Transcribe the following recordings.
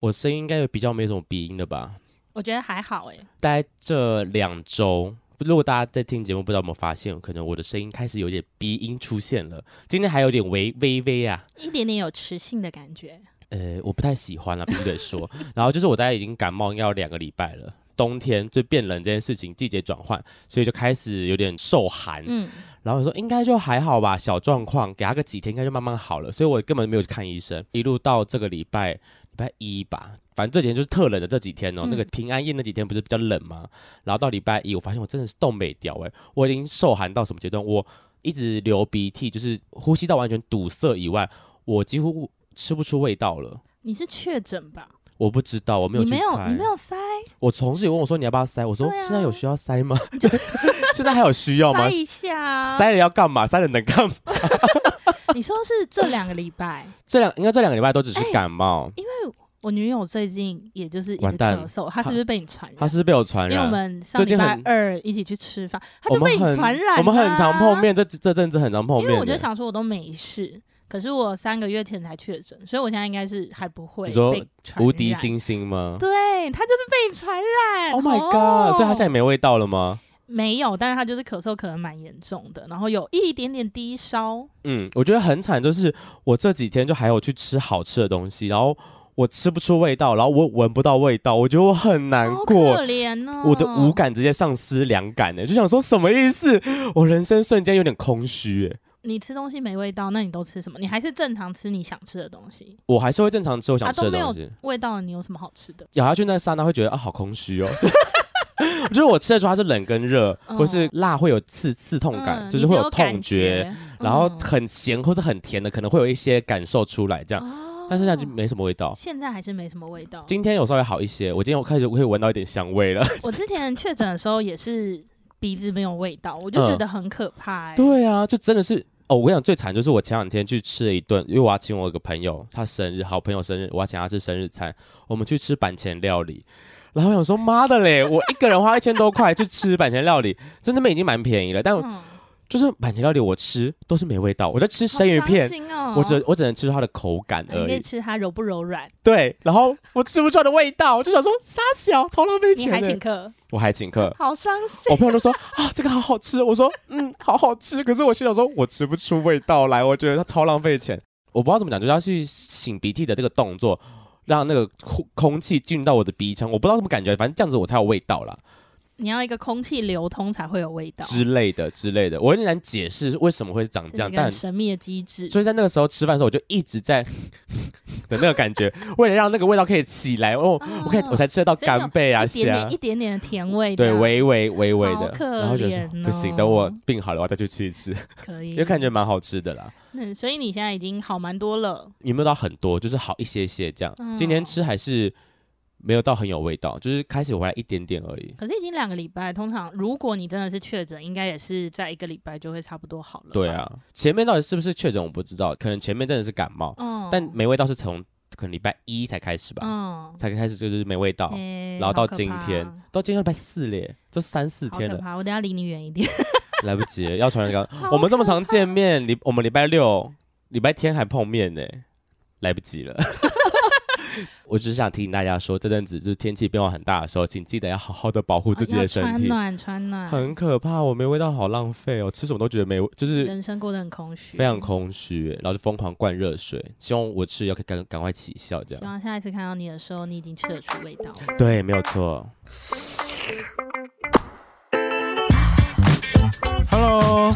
我声音应该有比较没什么鼻音的吧？我觉得还好哎。大概这两周，如果大家在听节目，不知道有没有发现，可能我的声音开始有点鼻音出现了。今天还有点微微微啊，一点点有磁性的感觉。呃，我不太喜欢了，必须得说。然后就是我大概已经感冒应该有两个礼拜了，冬天就变冷这件事情，季节转换，所以就开始有点受寒。嗯，然后我说应该就还好吧，小状况，给他个几天，应该就慢慢好了。所以我根本没有去看医生，一路到这个礼拜。礼拜一吧，反正这几天就是特冷的这几天哦。嗯、那个平安夜那几天不是比较冷吗？然后到礼拜一，我发现我真的是冻未条哎，我已经受寒到什么阶段？我一直流鼻涕，就是呼吸道完全堵塞以外，我几乎吃不出味道了。你是确诊吧？我不知道，我没有去。你没有，你没有塞。我同事也问我说：“你要不要塞？”我说：“现在有需要塞吗？现在还有需要吗？塞一下。塞了要干嘛？塞了能干嘛？” 你说是这两个礼拜？这两应该这两个礼拜都只是感冒。因为我女友最近也就是一直咳嗽，她是不是被你传染？她是被我传染。因为我们上礼拜二一起去吃饭，她就被你传染。我们很常碰面，这这阵子很常碰面。因为我就想说我都没事，可是我三个月前才确诊，所以我现在应该是还不会被传染。无敌星星吗？对，她就是被你传染。Oh my god！所以她现在没味道了吗？没有，但是他就是咳嗽，可能蛮严重的，然后有一点点低烧。嗯，我觉得很惨，就是我这几天就还有去吃好吃的东西，然后我吃不出味道，然后我闻不到味道，我觉得我很难过，可怜哦，我的五感直接丧失两感呢，就想说什么意思？我人生瞬间有点空虚。你吃东西没味道，那你都吃什么？你还是正常吃你想吃的东西？我还是会正常吃我想吃的东西。啊、都没有味道，你有什么好吃的？咬下去那刹那会觉得啊，好空虚哦。我觉得我吃的时候它是冷跟热，哦、或是辣会有刺刺痛感，嗯、就是会有痛觉，然后很咸或是很甜的可能会有一些感受出来，这样。哦、但是现在就没什么味道。现在还是没什么味道。今天有稍微好一些，我今天我开始会闻到一点香味了。我之前确诊的时候也是鼻子没有味道，我就觉得很可怕、欸嗯。对啊，就真的是哦。我跟你讲，最惨就是我前两天去吃了一顿，因为我要请我一个朋友他生日，好朋友生日，我要请他吃生日餐，我们去吃板前料理。然后我想说，妈的嘞！我一个人花一千多块去吃板前料理，真的已经蛮便宜了。但就是板前料理，我吃都是没味道。我在吃生鱼片，哦、我只我只能吃出它的口感而已。你可以吃它柔不柔软？对，然后我吃不出来的味道，我就想说，傻小，超浪费钱。你还请客？我还请客，好伤心。我朋友都说啊，这个好好吃。我说嗯，好好吃。可是我心想说，我吃不出味道来，我觉得它超浪费钱。我不知道怎么讲，就是要去擤鼻涕的这个动作。让那个空空气进入到我的鼻腔，我不知道什么感觉，反正这样子我才有味道啦。你要一个空气流通才会有味道。之类的之类的，我有点难解释为什么会长这样，但神秘的机制。所以在那个时候吃饭的时候，我就一直在 的那个感觉，为了让那个味道可以起来哦，哦我可以我才吃得到干贝啊，一点点一点点的甜味，对，微微微微的，哦、然后就说不行，等我病好了，我再去吃一吃，可以，因为感觉蛮好吃的啦。嗯，所以你现在已经好蛮多了，有没有到很多？就是好一些些这样。嗯、今天吃还是没有到很有味道，就是开始回来一点点而已。可是已经两个礼拜，通常如果你真的是确诊，应该也是在一个礼拜就会差不多好了。对啊，前面到底是不是确诊我不知道，可能前面真的是感冒，嗯、但没味道是从可能礼拜一才开始吧，嗯、才开始就是没味道，欸、然后到今天，到今天礼拜四咧，就三四天了。我等下离你远一点。来不及了，要传染刚。我们这么常见面，礼我们礼拜六、礼拜天还碰面呢，来不及了。我只是想提醒大家说，这阵子就是天气变化很大的时候，请记得要好好的保护自己的身体。穿暖，穿暖。很可怕，我没味道，好浪费哦，吃什么都觉得没，就是人生过得很空虚，非常空虚，然后就疯狂灌热水，希望我吃要可以赶赶快起效，这样。希望下一次看到你的时候，你已经吃得出味道。对，没有错。Hello，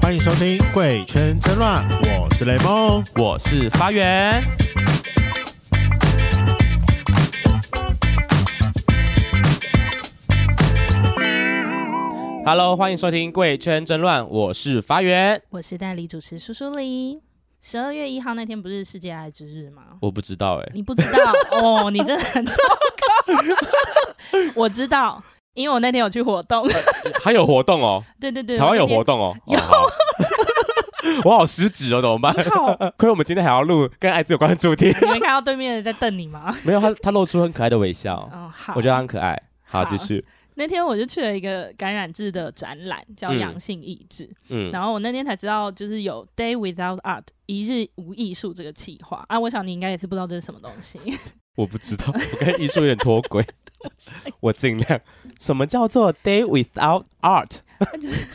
欢迎收听《贵圈真乱》，我是雷梦，我是发源。Hello，欢迎收听《贵圈真乱》，我是发源，我是代理主持苏苏黎。十二月一号那天不是世界爱之日吗？我不知道哎、欸，你不知道 哦，你真的很糟糕。我知道。因为我那天有去活动，还有活动哦。对对对，台湾有活动哦。有，我好失职哦，怎么办？亏我们今天还要录跟艾滋有关的主题。你没看到对面的在瞪你吗？没有，他他露出很可爱的微笑。哦，好，我觉得他很可爱。好，继续。那天我就去了一个感染志的展览，叫《阳性意志》。嗯，然后我那天才知道，就是有 Day Without Art 一日无艺术这个企划啊。我想你应该也是不知道这是什么东西。我不知道，我跟艺术有点脱轨。我尽量。什么叫做 Day Without Art？就是，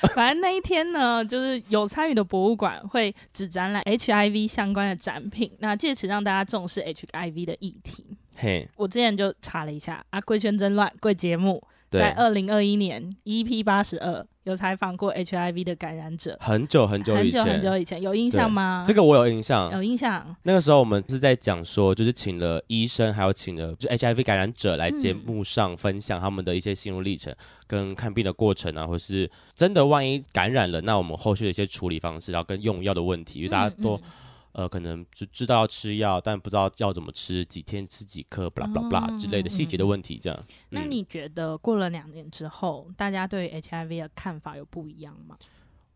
反正那一天呢，就是有参与的博物馆会只展览 HIV 相关的展品，那借此让大家重视 HIV 的议题。嘿。我之前就查了一下啊，贵圈真乱贵节目，在二零二一年 EP 八十二有采访过 HIV 的感染者，很久很久以前，很久很久以前。有印象吗？这个我有印象，有印象。那个时候我们是在讲说，就是请了医生，还有请了就 HIV 感染者来节目上分享他们的一些心路历程，嗯、跟看病的过程啊，或是真的万一感染了，那我们后续的一些处理方式，然后跟用药的问题，因为大家都。嗯嗯呃，可能就知道要吃药，但不知道要怎么吃，几天吃几颗，巴拉巴拉巴拉之类的细节的问题，这样。嗯、那你觉得过了两年之后，大家对 HIV 的看法有不一样吗？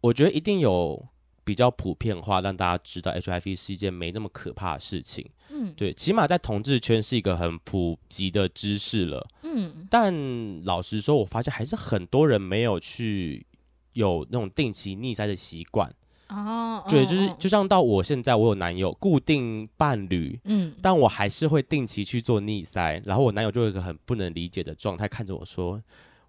我觉得一定有比较普遍化，让大家知道 HIV 是一件没那么可怕的事情。嗯，对，起码在同志圈是一个很普及的知识了。嗯，但老实说，我发现还是很多人没有去有那种定期逆塞的习惯。哦，对，就是就像到我现在，我有男友固定伴侣，嗯，但我还是会定期去做逆塞，然后我男友就有一个很不能理解的状态，看着我说：“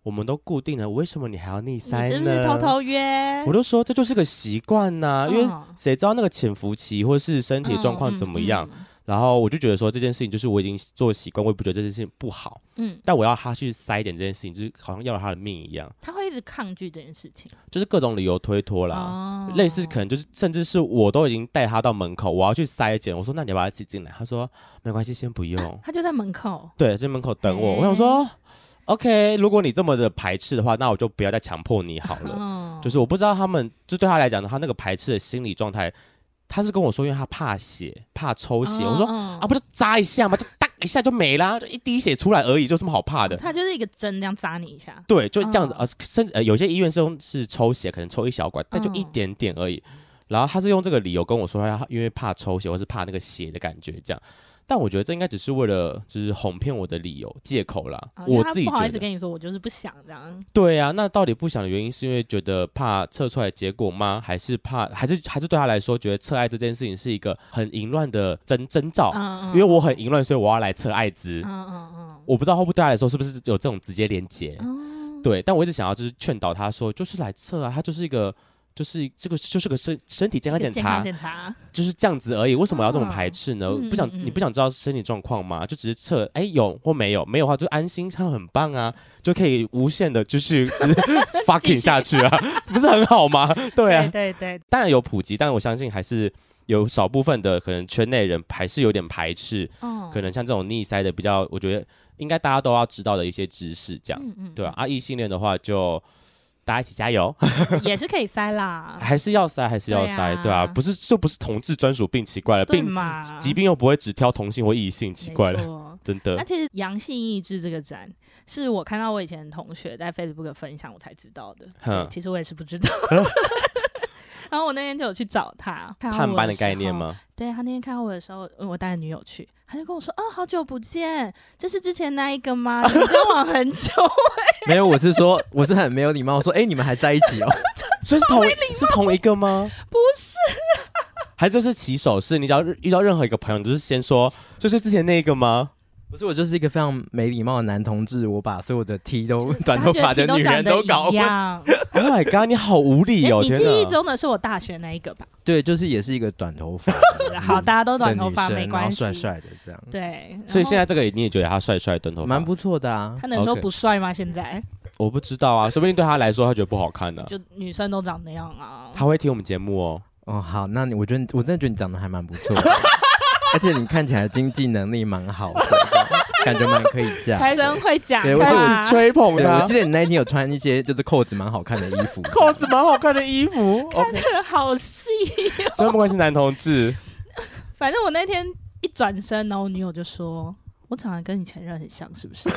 我们都固定了，为什么你还要逆塞呢？”你是不是偷偷约？我都说这就是个习惯呐，因为谁知道那个潜伏期或是身体状况怎么样。然后我就觉得说这件事情就是我已经做习惯，我也不觉得这件事情不好。嗯，但我要他去筛点这件事情，就是好像要了他的命一样。他会一直抗拒这件事情，就是各种理由推脱啦。哦，类似可能就是甚至是我都已经带他到门口，我要去筛检，我说那你要把他挤进来，他说没关系，先不用。啊，他就在门口，对，在门口等我。欸，我想说，OK，如果你这么的排斥的话，那我就不要再强迫你好了。哦，就是我不知道他们就对他来讲的话，那个排斥的心理状态。他是跟我说，因为他怕血，怕抽血。我说啊，不就扎一下吗？就哒一下就没啦，就一滴血出来而已，就这么好怕的？他就是一个针这样扎你一下。对，就这样子。啊，甚至呃，有些医院是用是抽血，可能抽一小管，但就一点点而已。然后他是用这个理由跟我说，他因为怕抽血，或是怕那个血的感觉这样。但我觉得这应该只是为了就是哄骗我的理由借口啦。哦、我自己不好意思跟你说，我就是不想这样。对啊，那到底不想的原因是因为觉得怕测出来结果吗？还是怕还是还是对他来说觉得测艾滋这件事情是一个很淫乱的征征兆？嗯嗯，因为我很淫乱，所以我要来测艾滋。嗯嗯嗯，我不知道会不会对他来说是不是有这种直接连接？嗯、对，但我一直想要就是劝导他说，就是来测啊，他就是一个。就是这个就是个身身体健康检查，检查就是这样子而已。为什么要这么排斥呢？哦、不想、嗯嗯、你不想知道身体状况吗？就只是测，哎，有或没有，没有的话就安心，他很棒啊，就可以无限的 继续 fucking 下去啊，不是很好吗？对啊，对，对对，当然有普及，但我相信还是有少部分的可能圈内人还是有点排斥。哦、可能像这种逆塞的比较，我觉得应该大家都要知道的一些知识，这样，嗯嗯对啊，啊，异性恋的话就。大家一起加油，也是可以塞啦，还是要塞，还是要塞，对啊，对啊，不是就不是同志专属病，奇怪了，病嘛，疾病又不会只挑同性或异性，奇怪了，真的。那其实阳性抑制这个展，是我看到我以前的同学在 Facebook 分享，我才知道的，哼。其实我也是不知道。然后我那天就有去找他，探班的概念吗？对，他那天看到我的时候，我带女友去，他就跟我说：“哦，好久不见，这是之前那一个吗？你们交 往很久、欸？”没有，我是说，我是很没有礼貌，我说：“哎、欸，你们还在一起哦？”所以是同是同一个吗？不是，还就是起手式，你只要遇到任何一个朋友，就是先说：“就是之前那个吗？”不是，我就是一个非常没礼貌的男同志，我把所有的 T 都 短头发的女人都搞混。Oh my god，你好无理哦！你记忆中的是我大学那一个吧？对，就是也是一个短头发。好，大家都短头发没关系，帅帅的这样。对，所以现在这个你也觉得他帅帅短头发，蛮不错的啊。他能说不帅吗？现在我不知道啊，说不定对他来说他觉得不好看呢。就女生都长那样啊。他会听我们节目哦。哦，好，那你我觉得我真的觉得你长得还蛮不错，而且你看起来经济能力蛮好的。感觉蛮可以这样，真会讲，对，我就是吹捧的。我记得你那一天有穿一些就是扣子蛮好看的衣服，扣子蛮好看的衣服，看得好细。真不愧是男同志。反正我那天一转身，然后我女友就说：“我长得跟你前任很像，是不是？”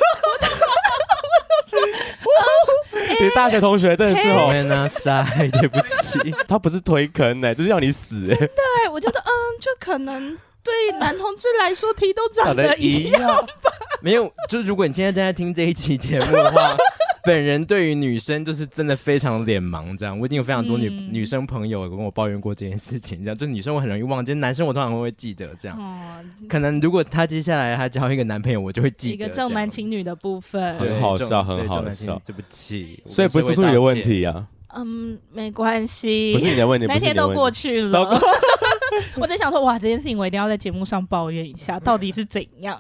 你大学同学真的是哦，那塞，对不起，他不是推坑哎，就是要你死哎。对，我觉得嗯，就可能。对男同志来说，T 都长得一样吧？没有，就如果你现在正在听这一期节目的话。本人对于女生就是真的非常脸盲，这样我已经有非常多女、嗯、女生朋友跟我抱怨过这件事情，这样就女生我很容易忘记，男生我通常会会记得这样。哦、可能如果她接下来她交一个男朋友，我就会记得一个重男轻女的部分，很好笑，很好笑。对不起，所以不是你的问题啊。嗯，没关系，不是你的问题，那天都过去了。我在想说，哇，这件事情我一定要在节目上抱怨一下，到底是怎样？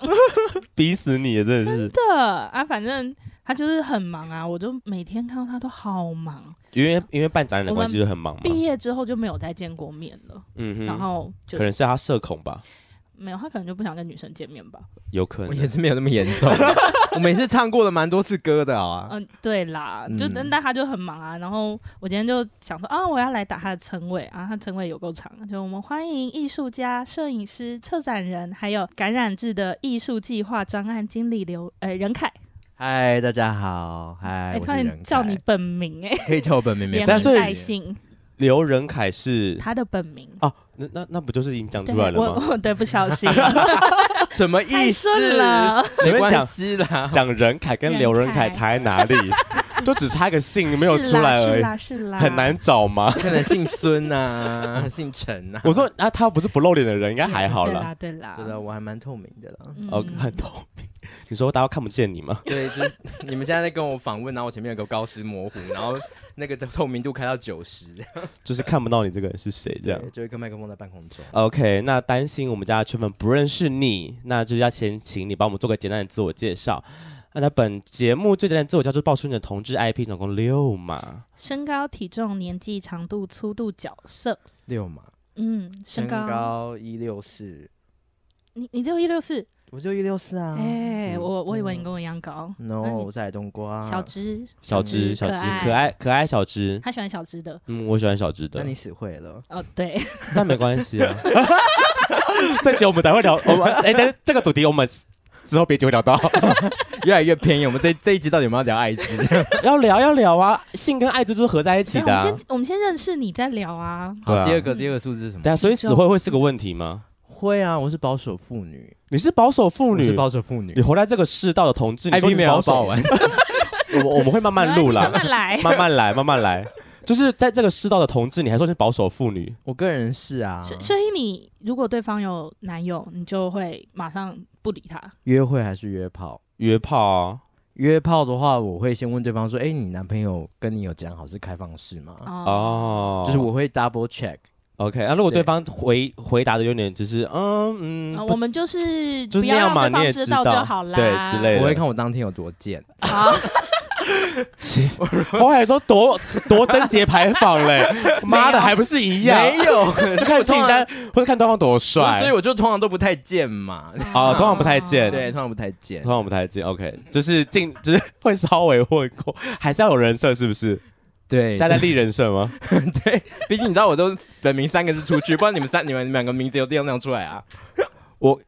逼死你，真的是真的啊，反正。他就是很忙啊，我就每天看到他都好忙，因为因为办展览的关系就很忙嘛。毕业之后就没有再见过面了，嗯哼，然后就可能是他社恐吧，没有，他可能就不想跟女生见面吧，有可能，我也是没有那么严重，我每次唱过了蛮多次歌的啊，嗯，对啦，就但他就很忙啊，然后我今天就想说啊，我要来打他的称谓啊，他称谓有够长，就我们欢迎艺术家、摄影师、策展人，还有感染制的艺术计划专案经理刘呃任凯。嗨，大家好，嗨，我是任，叫你本名哎，可以叫我本名，连名带姓。刘仁凯是他的本名。哦，那那那不就是已经讲出来了吗？我我对不小心，什么意思？了，没关系啦。讲任凯跟刘仁凯差在哪里？都只差一个姓没有出来而已，是啦是啦，很难找吗？可能姓孙呐，姓陈呐。我说啊，他不是不露脸的人，应该还好啦。对啦，对啦，我还蛮透明的啦，哦，很透明。你说大家看不见你吗？对，就是 你们现在在跟我访问，然后我前面有个高斯模糊，然后那个透明度开到九十，就是看不到你这个人是谁，这样。就一个麦克风在半空中。OK，那担心我们家的圈粉不认识你，那就是要先请你帮我们做个简单的自我介绍。那在本节目最简单的自我介绍就是报出你的同志 IP，总共六码，身高、体重、年纪、长度、粗度、角色。六码。嗯，身高一六四。你你只有一六四？我就一六四啊！哎，我我以为你跟我一样高。No，我是矮冬瓜。小只，小只，小只，可爱可爱小只。他喜欢小只的。嗯，我喜欢小只的。那你死会了。哦，对。那没关系啊。这集我们等会聊。我们哎，但是这个主题我们之后别就会聊到。越来越偏移。我们这这一集到底有没有要聊艾滋？要聊要聊啊！性跟艾滋都是合在一起的。我们先我们先认识你再聊啊。好，第二个第二个数字是什么？对啊，所以死会会是个问题吗？会啊，我是保守妇女。你是保守妇女，是保守妇女。你活在这个世道的同志，你说你保守完，我我们会慢慢录啦，慢慢来，慢慢来，慢慢来。就是在这个世道的同志，你还说是保守妇女？我个人是啊。所以你如果对方有男友，你就会马上不理他。约会还是约炮？约炮啊。约炮的话，我会先问对方说：“哎，你男朋友跟你有讲好是开放式吗？”哦，就是我会 double check。OK，那、啊、如果对方回对回答的有点就是嗯嗯，我们就是不要让对方知道就好啦，对之类的。我会看我当天有多贱。好，我还说夺夺贞节牌坊嘞，妈的还不是一样？没有，就看听单或者看对方多帅，所以我就通常都不太贱嘛。啊，通常不太贱，对，通常不太贱，通常不太贱。OK，就是进，就是会稍微混过，还是要有人设，是不是？对，现在在立人设吗？对，毕竟你知道我都本名三个字出去，不然你们三、你们两个名字有地方那样出来啊？我、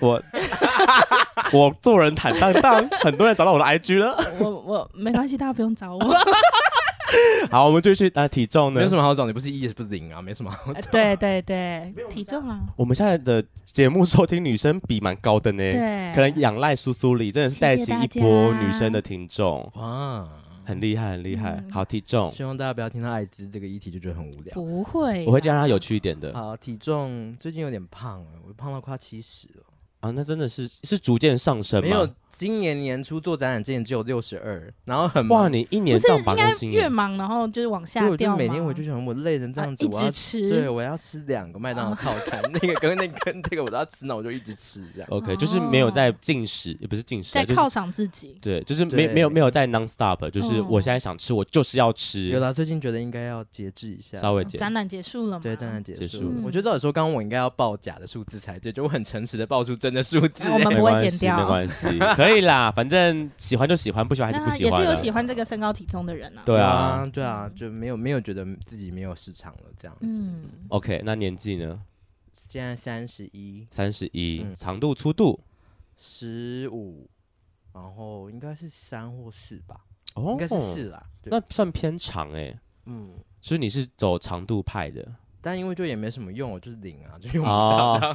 我、我做人坦荡荡，很多人找到我的 IG 了。我、我没关系，大家不用找我。好，我们继续。啊，体重呢？没有什么好找，你不是一也不是零啊，没什么好找。对对对，体重啊。我们现在的节目收听女生比蛮高的呢，对，可能仰赖苏苏里真的是带起一波女生的听众哇。很厉害，很厉害。好，体重，希望大家不要听到艾滋这个议题就觉得很无聊。不会，我会这样让它有趣一点的。好，体重最近有点胖了，我胖到快七十了。啊，那真的是是逐渐上升吗？今年年初做展览之前只有六十二，然后很忙。哇，你一年上八公斤，越忙然后就是往下掉。对，我就每天我就想我累成这样子，一直吃。对，我要吃两个麦当劳套餐，那个跟那跟这个我都要吃，那我就一直吃这样。OK，就是没有在进食，也不是进食，在犒赏自己。对，就是没没有没有在 non stop，就是我现在想吃，我就是要吃。有啦，最近觉得应该要节制一下，稍微节。展览结束了吗？对，展览结束。我觉得照理说，刚刚我应该要报假的数字才对，就我很诚实的报出真的数字。我们不会剪掉，没关系，可以啦，反正喜欢就喜欢，不喜欢还是不喜欢。也是有喜欢这个身高体重的人啊。对啊，对啊，就没有没有觉得自己没有市场了这样子。嗯，OK，那年纪呢？现在三十一，三十一，长度粗度十五，然后应该是三或四吧？哦，应该是四啦。那算偏长哎。嗯，所以你是走长度派的。但因为就也没什么用，我就是零啊，就用不到。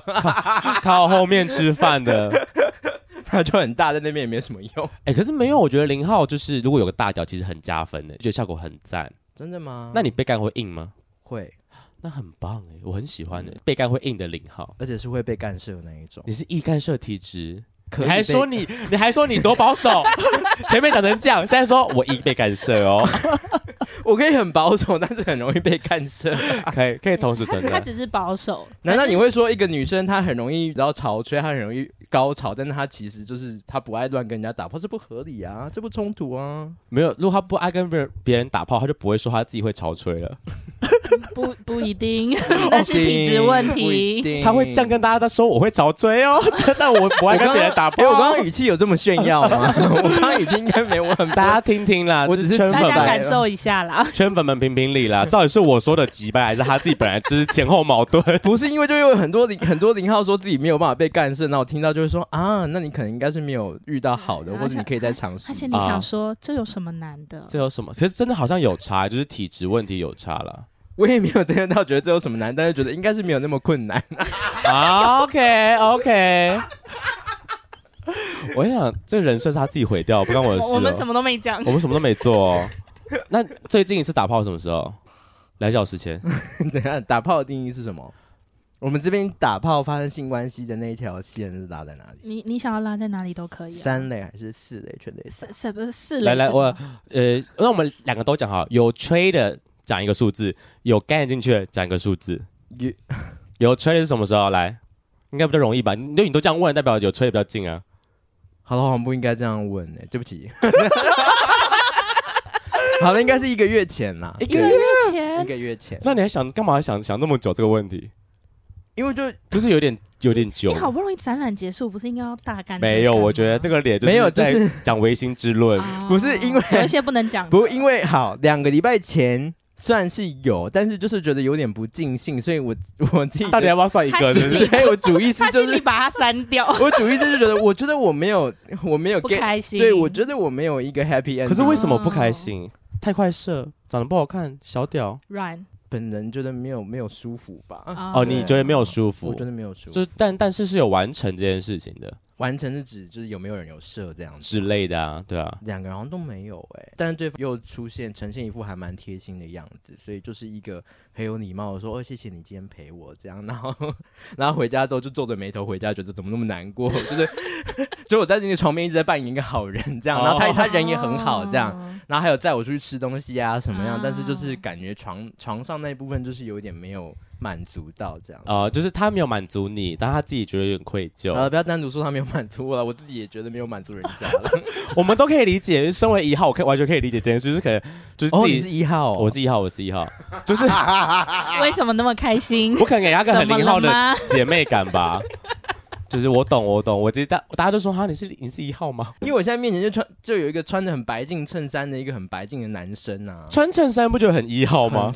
靠后面吃饭的，它就很大，在那边也没什么用。哎、欸，可是没有，我觉得零号就是如果有个大屌，其实很加分的，觉得效果很赞。真的吗？那你被干会硬吗？会，那很棒哎，我很喜欢的，被干会硬的零号，而且是会被干涉的那一种。你是易干涉体质，你还说你，你还说你多保守，前面讲成这样，现在说我易被干涉哦。我可以很保守，但是很容易被干涉。可以可以同时存在。他只是保守。难道你会说一个女生她很容易然后潮吹，她很容易高潮，但是她其实就是她不爱乱跟人家打炮，是不合理啊，这不冲突啊。没有，如果她不爱跟别人别人打炮，她就不会说她自己会潮吹了。不不一定，那是体质问题。他会这样跟大家在说我会潮吹哦，但我不爱跟别人打炮。因为我刚刚语气有这么炫耀吗？我刚刚语气应该没有很。大家听听啦，我只是大家感受一下啦。圈粉们评评理啦，到底是我说的急败，还是他自己本来就是前后矛盾？不是因为就有很多零很多零号说自己没有办法被干涉，那我听到就会说啊，那你可能应该是没有遇到好的，或者你可以再尝试。而且你想说这有什么难的？这有什么？其实真的好像有差，就是体质问题有差了。我也没有真的到觉得这有什么难，但是觉得应该是没有那么困难。OK OK，我想这个人设是他自己毁掉，不关我的事。我们什么都没讲，我们什么都没做。那最近一次打炮什么时候？两小时前。等下，打炮的定义是什么？我们这边打炮发生性关系的那一条线是拉在哪里？你你想要拉在哪里都可以、啊。三类还是四类？全垒？四四不是四类？来来，我呃，那我们两个都讲好，有吹的。讲一个数字，有干进去的讲一个数字，有有吹的是什么时候来？应该比较容易吧？你你都这样问，代表有吹的比较近啊。好了，我们不应该这样问呢、欸，对不起。好了，应该是一个月前啦，一个月前，一个月前。那你还想干嘛？想想那么久这个问题？因为就就是有点有点久。你好不容易展览结束，不是应该要大干？没有，我觉得这个脸没有，就是讲唯心之论，不是因为有一些不能讲，不因为好两个礼拜前。算是有，但是就是觉得有点不尽兴，所以我 我自己到底要不要算一个？对，我主意是就是你把它删掉。我主意是觉得，我觉得我没有，我没有不开心。对，我觉得我没有一个 happy end。可是为什么不开心？哦、太快射，长得不好看，小屌。软。本人觉得没有没有舒服吧？哦，你觉得没有舒服？我觉得没有舒服。就但但是是有完成这件事情的。完成是指就是有没有人有射这样子之类的啊，对啊，两个人好像都没有哎、欸，但是对方又出现呈现一副还蛮贴心的样子，所以就是一个很有礼貌的说哦谢谢你今天陪我这样，然后然后回家之后就皱着眉头回家，觉得怎么那么难过，就是 就我在你的床边一直在扮演一个好人这样，然后他他人也很好这样，然后还有载我出去吃东西啊什么样，但是就是感觉床床上那一部分就是有点没有。满足到这样哦、呃，就是他没有满足你，但他自己觉得有点愧疚。呃，不要单独说他没有满足我了，我自己也觉得没有满足人家了。我们都可以理解，身为一号，我可以完全可以理解这件事，就是可能就是自己、哦、你是一号、哦，我是一号，我是一号，就是 为什么那么开心？我可能给他个很零号的 姐妹感吧。就是我懂，我懂，我直接大大家都说哈，你是你是一号吗？因为我现在面前就穿就有一个穿的很白净衬衫的一个很白净的男生啊，穿衬衫不就很一号吗？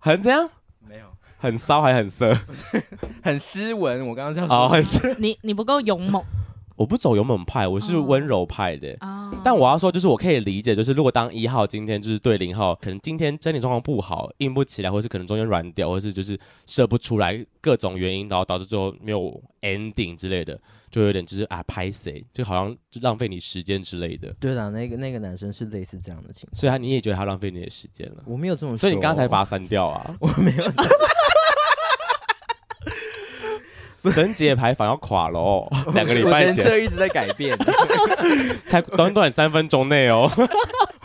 很，很怎样？很骚还很色，很斯文。我刚刚这样说，哦、你你不够勇猛。我不走勇猛派，我是温柔派的。哦、但我要说，就是我可以理解，就是如果当一号今天就是对零号，可能今天身体状况不好，硬不起来，或是可能中间软掉，或是就是射不出来，各种原因，然后导致最后没有 ending 之类的，就有点就是啊拍谁，就好像就浪费你时间之类的。对的，那个那个男生是类似这样的情况，所以他你也觉得他浪费你的时间了？我没有这种说，所以你刚才把他删掉啊？我没有。贞节牌坊要垮了哦，两个礼拜前，人设一直在改变，才短短三分钟内哦，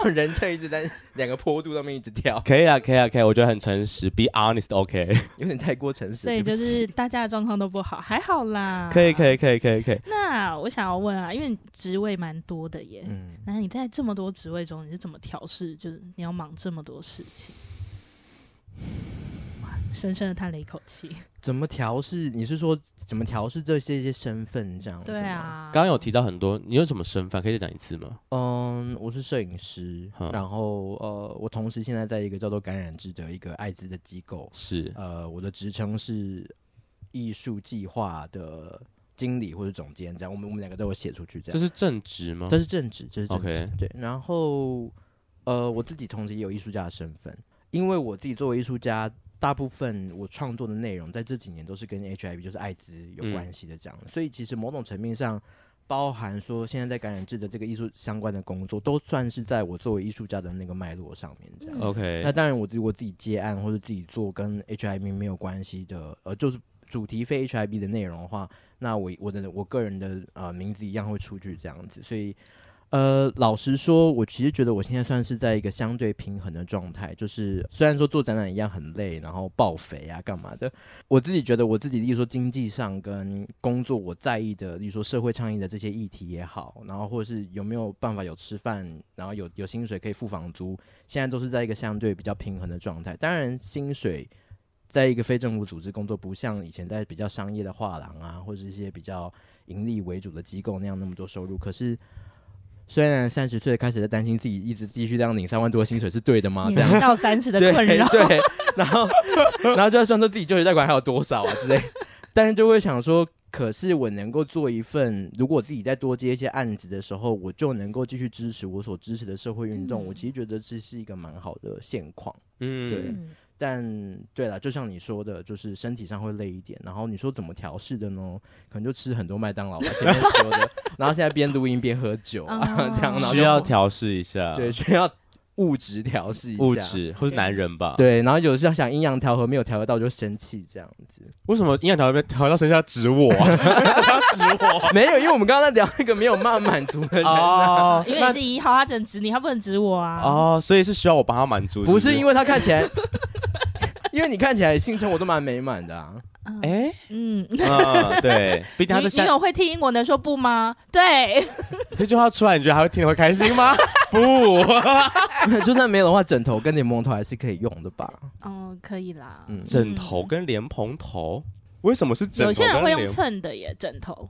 人设一直在两个坡度上面一直跳。可以啊，可以啊，可以，我觉得很诚实，be honest，OK，有点太过诚实。所以就是大家的状况都不好，还好啦。可以，可以，可以，可以，可以。那我想要问啊，因为职位蛮多的耶，嗯，那你在这么多职位中，你是怎么调试？就是你要忙这么多事情。深深的叹了一口气。怎么调试？你是说怎么调试这些一些身份这样子？对啊，刚刚有提到很多，你有什么身份？可以再讲一次吗？嗯，我是摄影师，嗯、然后呃，我同时现在在一个叫做感染制的一个艾滋的机构，是呃，我的职称是艺术计划的经理或者总监，这样。我们我们两个都有写出去，这样。这是正职吗？这是正职，这是正职。对，然后呃，我自己同时也有艺术家的身份，因为我自己作为艺术家。大部分我创作的内容在这几年都是跟 HIV，就是艾滋有关系的这样，嗯、所以其实某种层面上，包含说现在在感染制的这个艺术相关的工作，都算是在我作为艺术家的那个脉络上面这样。OK，那当然，我如果自己接案或者自己做跟 HIV 没有关系的，呃，就是主题非 HIV 的内容的话，那我我的我个人的呃名字一样会出去这样子，所以。呃，老实说，我其实觉得我现在算是在一个相对平衡的状态。就是虽然说做展览一样很累，然后爆肥啊，干嘛的，我自己觉得我自己，例如说经济上跟工作我在意的，例如说社会倡议的这些议题也好，然后或者是有没有办法有吃饭，然后有有薪水可以付房租，现在都是在一个相对比较平衡的状态。当然，薪水在一个非政府组织工作，不像以前在比较商业的画廊啊，或者是一些比较盈利为主的机构那样那么多收入，可是。虽然三十岁开始在担心自己一直继续这样领三万多的薪水是对的吗？这样到三十的 困扰，对，然后 然后就要算说自己就业贷款还有多少啊之类，但是就会想说，可是我能够做一份，如果我自己再多接一些案子的时候，我就能够继续支持我所支持的社会运动。嗯、我其实觉得这是一个蛮好的现况，嗯，对。但对了，就像你说的，就是身体上会累一点。然后你说怎么调试的呢？可能就吃很多麦当劳吧，前面说的。然后现在边录音边喝酒啊，这样然后需要调试一下。对，需要物质调试一下。物质或是男人吧。对，然后有时候想阴阳调和没有调和到就生气这样子。为什么阴阳调和没调和到生气要指我？为什么要指我？没有，因为我们刚刚在聊那个没有办法满足的人啊。因为你是一号，他只能指你，他不能指我啊。哦，所以是需要我帮他满足。不是因为他看起来。因为你看起来性生活都蛮美满的啊，哎，嗯，嗯，对，毕竟他是。你有会听英文能说不吗？对，这句话出来，你觉得还会听得会开心吗？不，就算没有的话，枕头跟莲蓬头还是可以用的吧？哦，可以啦。嗯，枕头跟莲蓬头，为什么是枕头？有些人会用蹭的耶，枕头。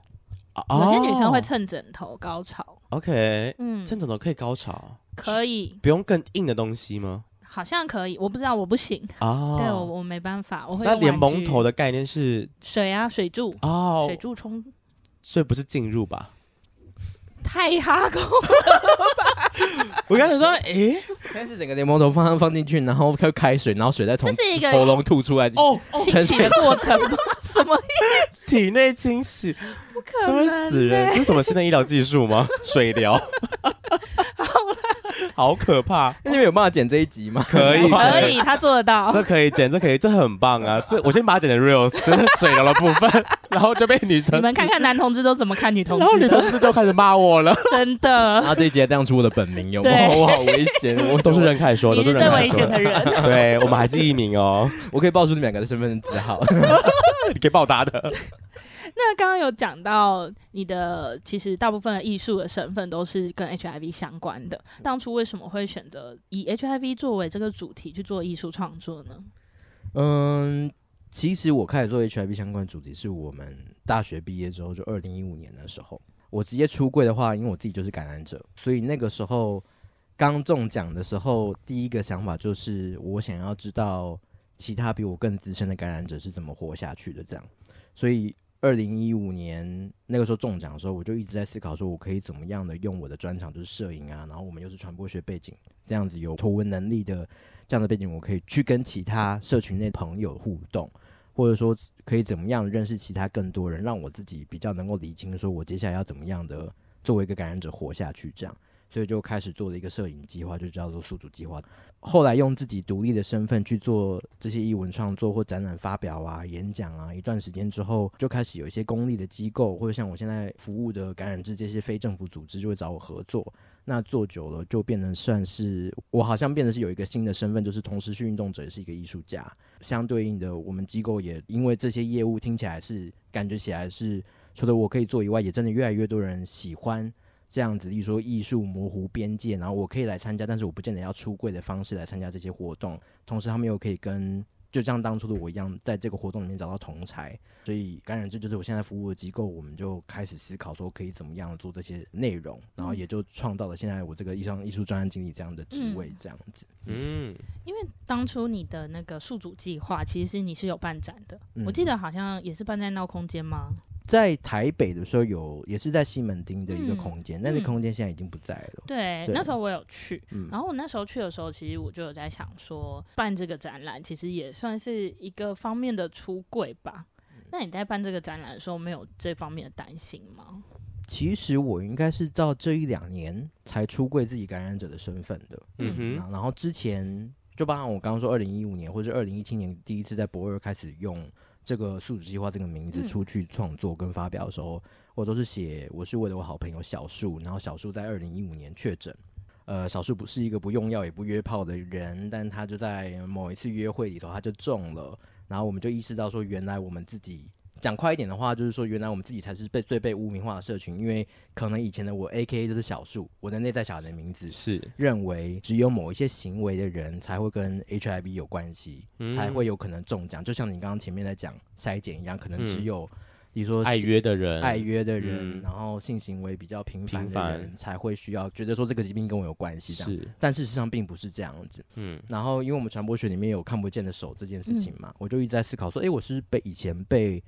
有些女生会蹭枕头高潮。OK，嗯，蹭枕头可以高潮？可以。不用更硬的东西吗？好像可以，我不知道，我不行啊。对，我我没办法，我会。那连蒙头的概念是水啊，水柱哦，水柱冲，所以不是进入吧？太哈工了吧！我刚才说，诶，但是整个连蒙头放放进去，然后开开水，然后水再从喉咙吐出来哦，清洗的过程吗？什么意思？体内清洗？不可能，会死人！这是什么新的医疗技术吗？水疗？好可怕！那你们有办法剪这一集吗？可以，可以，他做得到。这可以剪，这可以，这很棒啊！这我先把它剪成 reels，就是水流的部分，然后就被女生。你们看看男同志都怎么看女同志，然后女同志就开始骂我了，真的。然后这一集还亮出我的本名，有吗？我好危险，我都是任凯说，都是最危险的人。对，我们还是一名哦，我可以报出你们两个的身份证字号，你可以报答的。那刚刚有讲到你的，其实大部分的艺术的身份都是跟 HIV 相关的。当初为什么会选择以 HIV 作为这个主题去做艺术创作呢？嗯，其实我开始做 HIV 相关的主题是我们大学毕业之后，就二零一五年的时候，我直接出柜的话，因为我自己就是感染者，所以那个时候刚中奖的时候，第一个想法就是我想要知道其他比我更资深的感染者是怎么活下去的，这样，所以。二零一五年那个时候中奖的时候，我就一直在思考，说我可以怎么样的用我的专长，就是摄影啊，然后我们又是传播学背景，这样子有图文能力的这样的背景，我可以去跟其他社群内朋友互动，或者说可以怎么样认识其他更多人，让我自己比较能够理清，说我接下来要怎么样的作为一个感染者活下去，这样。所以就开始做了一个摄影计划，就叫做宿主计划。后来用自己独立的身份去做这些艺文创作或展览发表啊、演讲啊，一段时间之后，就开始有一些公立的机构，或者像我现在服务的感染制这些非政府组织，就会找我合作。那做久了，就变成算是我好像变得是有一个新的身份，就是同时是运动者，也是一个艺术家。相对应的，我们机构也因为这些业务听起来是感觉起来是除了我可以做以外，也真的越来越多人喜欢。这样子，例如说艺术模糊边界，然后我可以来参加，但是我不见得要出柜的方式来参加这些活动。同时，他们又可以跟就像当初的我一样，在这个活动里面找到同才。所以，感染这就是我现在服务的机构，我们就开始思考说可以怎么样做这些内容，然后也就创造了现在我这个艺商艺术专案经理这样的职位，这样子。嗯，因为当初你的那个宿主计划，其实是你是有办展的，嗯、我记得好像也是办在闹空间吗？在台北的时候有，也是在西门町的一个空间，那、嗯、个空间现在已经不在了。对，对那时候我有去，嗯、然后我那时候去的时候，其实我就有在想说，办这个展览其实也算是一个方面的出柜吧。嗯、那你在办这个展览的时候，没有这方面的担心吗？其实我应该是到这一两年才出柜自己感染者的身份的。嗯哼，然后之前就包含我刚刚说，二零一五年或者二零一七年第一次在博二开始用这个素质计划这个名字出去创作跟发表的时候，我都是写我是为了我好朋友小树，然后小树在二零一五年确诊。呃，小树不是一个不用药也不约炮的人，但他就在某一次约会里头他就中了，然后我们就意识到说，原来我们自己讲快一点的话，就是说原来我们自己才是被最被污名化的社群，因为可能以前的我 AKA 就是小树，我的内在小孩的名字是。认为只有某一些行为的人才会跟 HIV 有关系，嗯、才会有可能中奖，就像你刚刚前面在讲筛检一样，可能只有。嗯。比如说爱约的人，爱约的人，嗯、然后性行为比较频繁的人才会需要觉得说这个疾病跟我有关系，这样。是，但事实上并不是这样子。嗯，然后因为我们传播学里面有看不见的手这件事情嘛，嗯、我就一直在思考说，哎，我是被以前被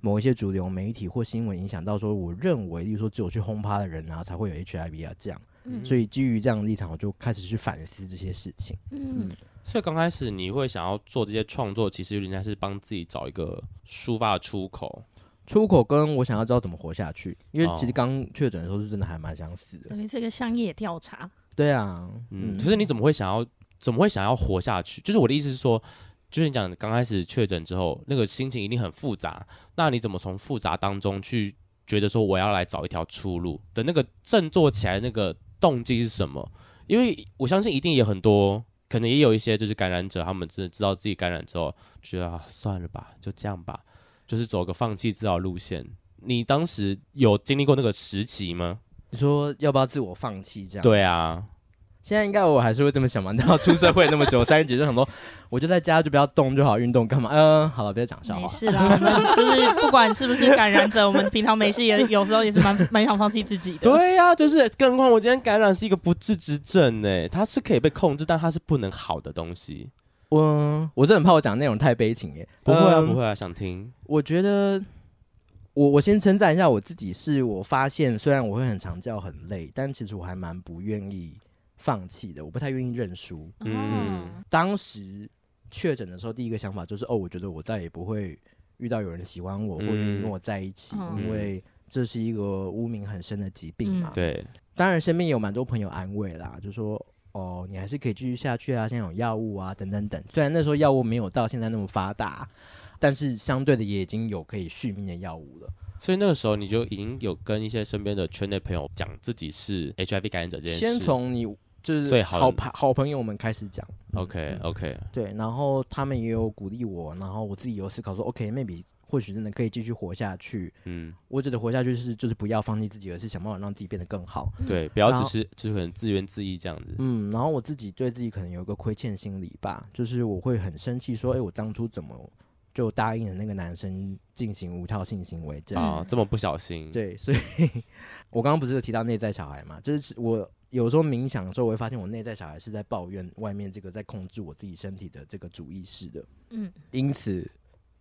某一些主流媒体或新闻影响到，说我认为，例如说只有去轰趴的人啊才会有 HIV 啊这样。嗯，所以基于这样的立场，我就开始去反思这些事情。嗯，嗯，所以刚开始你会想要做这些创作，其实人家是帮自己找一个抒发的出口。出口跟我想要知道怎么活下去，因为其实刚确诊的时候是真的还蛮想死的。等于是一个商业调查。对啊，嗯，可是你怎么会想要怎么会想要活下去？就是我的意思是说，就是你讲刚开始确诊之后，那个心情一定很复杂。那你怎么从复杂当中去觉得说我要来找一条出路的那个振作起来那个动机是什么？因为我相信一定有很多，可能也有一些就是感染者，他们真的知道自己感染之后，觉得啊算了吧，就这样吧。就是走个放弃治疗路线，你当时有经历过那个时期吗？你说要不要自我放弃这样？对啊，现在应该我还是会这么想嘛。然后出社会那么久，三十几就很多，我就在家就不要动就好，运动干嘛？嗯，好了，别讲笑话。没事啦，我们就是不管是不是感染者，我们平常没事也有时候也是蛮蛮想放弃自己的。对呀、啊，就是更何况我今天感染是一个不治之症呢，它是可以被控制，但它是不能好的东西。我我是很怕我讲的内容太悲情耶，不会啊，不会啊，想听。我觉得我我先称赞一下我自己，是我发现虽然我会很常叫很累，但其实我还蛮不愿意放弃的，我不太愿意认输。嗯，当时确诊的时候，第一个想法就是哦，我觉得我再也不会遇到有人喜欢我，或者跟我在一起，因为这是一个污名很深的疾病嘛。对，当然身边有蛮多朋友安慰啦，就说。哦，你还是可以继续下去啊，现在有药物啊，等等等。虽然那时候药物没有到现在那么发达，但是相对的也已经有可以续命的药物了。所以那个时候你就已经有跟一些身边的圈内朋友讲自己是 HIV 感染者这件事。先从你就是最好朋，好朋友们开始讲。OK OK，对，然后他们也有鼓励我，然后我自己有思考说，OK，maybe。或许真的可以继续活下去。嗯，我觉得活下去是就是不要放弃自己，而是想办法让自己变得更好。对，不要只是就是可能自怨自艾这样子。嗯，然后我自己对自己可能有一个亏欠心理吧，就是我会很生气，说：“哎、欸，我当初怎么就答应了那个男生进行无套性行为？这样啊，这么不小心。”对，所以我刚刚不是有提到内在小孩嘛？就是我有时候冥想的时候，我会发现我内在小孩是在抱怨外面这个在控制我自己身体的这个主意识的。嗯，因此。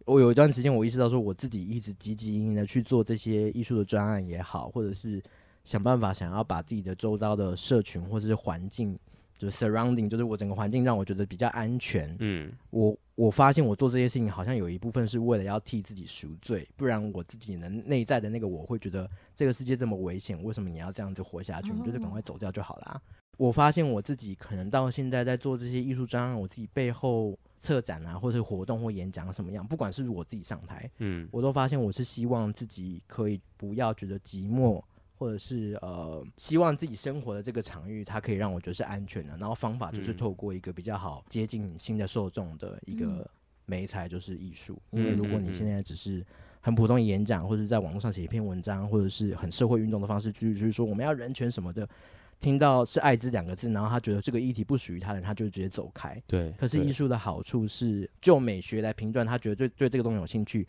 我有一段时间，我意识到说，我自己一直积极营营的去做这些艺术的专案也好，或者是想办法想要把自己的周遭的社群或者是环境，就是 surrounding，就是我整个环境让我觉得比较安全。嗯，我我发现我做这些事情好像有一部分是为了要替自己赎罪，不然我自己能内在的那个我会觉得这个世界这么危险，为什么你要这样子活下去？你就是赶快走掉就好啦。我发现我自己可能到现在在做这些艺术专案，我自己背后。策展啊，或者是活动或演讲什么样，不管是不是我自己上台，嗯，我都发现我是希望自己可以不要觉得寂寞，或者是呃，希望自己生活的这个场域，它可以让我觉得是安全的。然后方法就是透过一个比较好接近新的受众的一个媒材，就是艺术。因为如果你现在只是很普通的演讲，或者在网络上写一篇文章，或者是很社会运动的方式，就是说我们要人权什么的。听到是艾滋两个字，然后他觉得这个议题不属于他的人，他就直接走开。对。可是艺术的好处是，就美学来评断，他觉得对对这个东西有兴趣，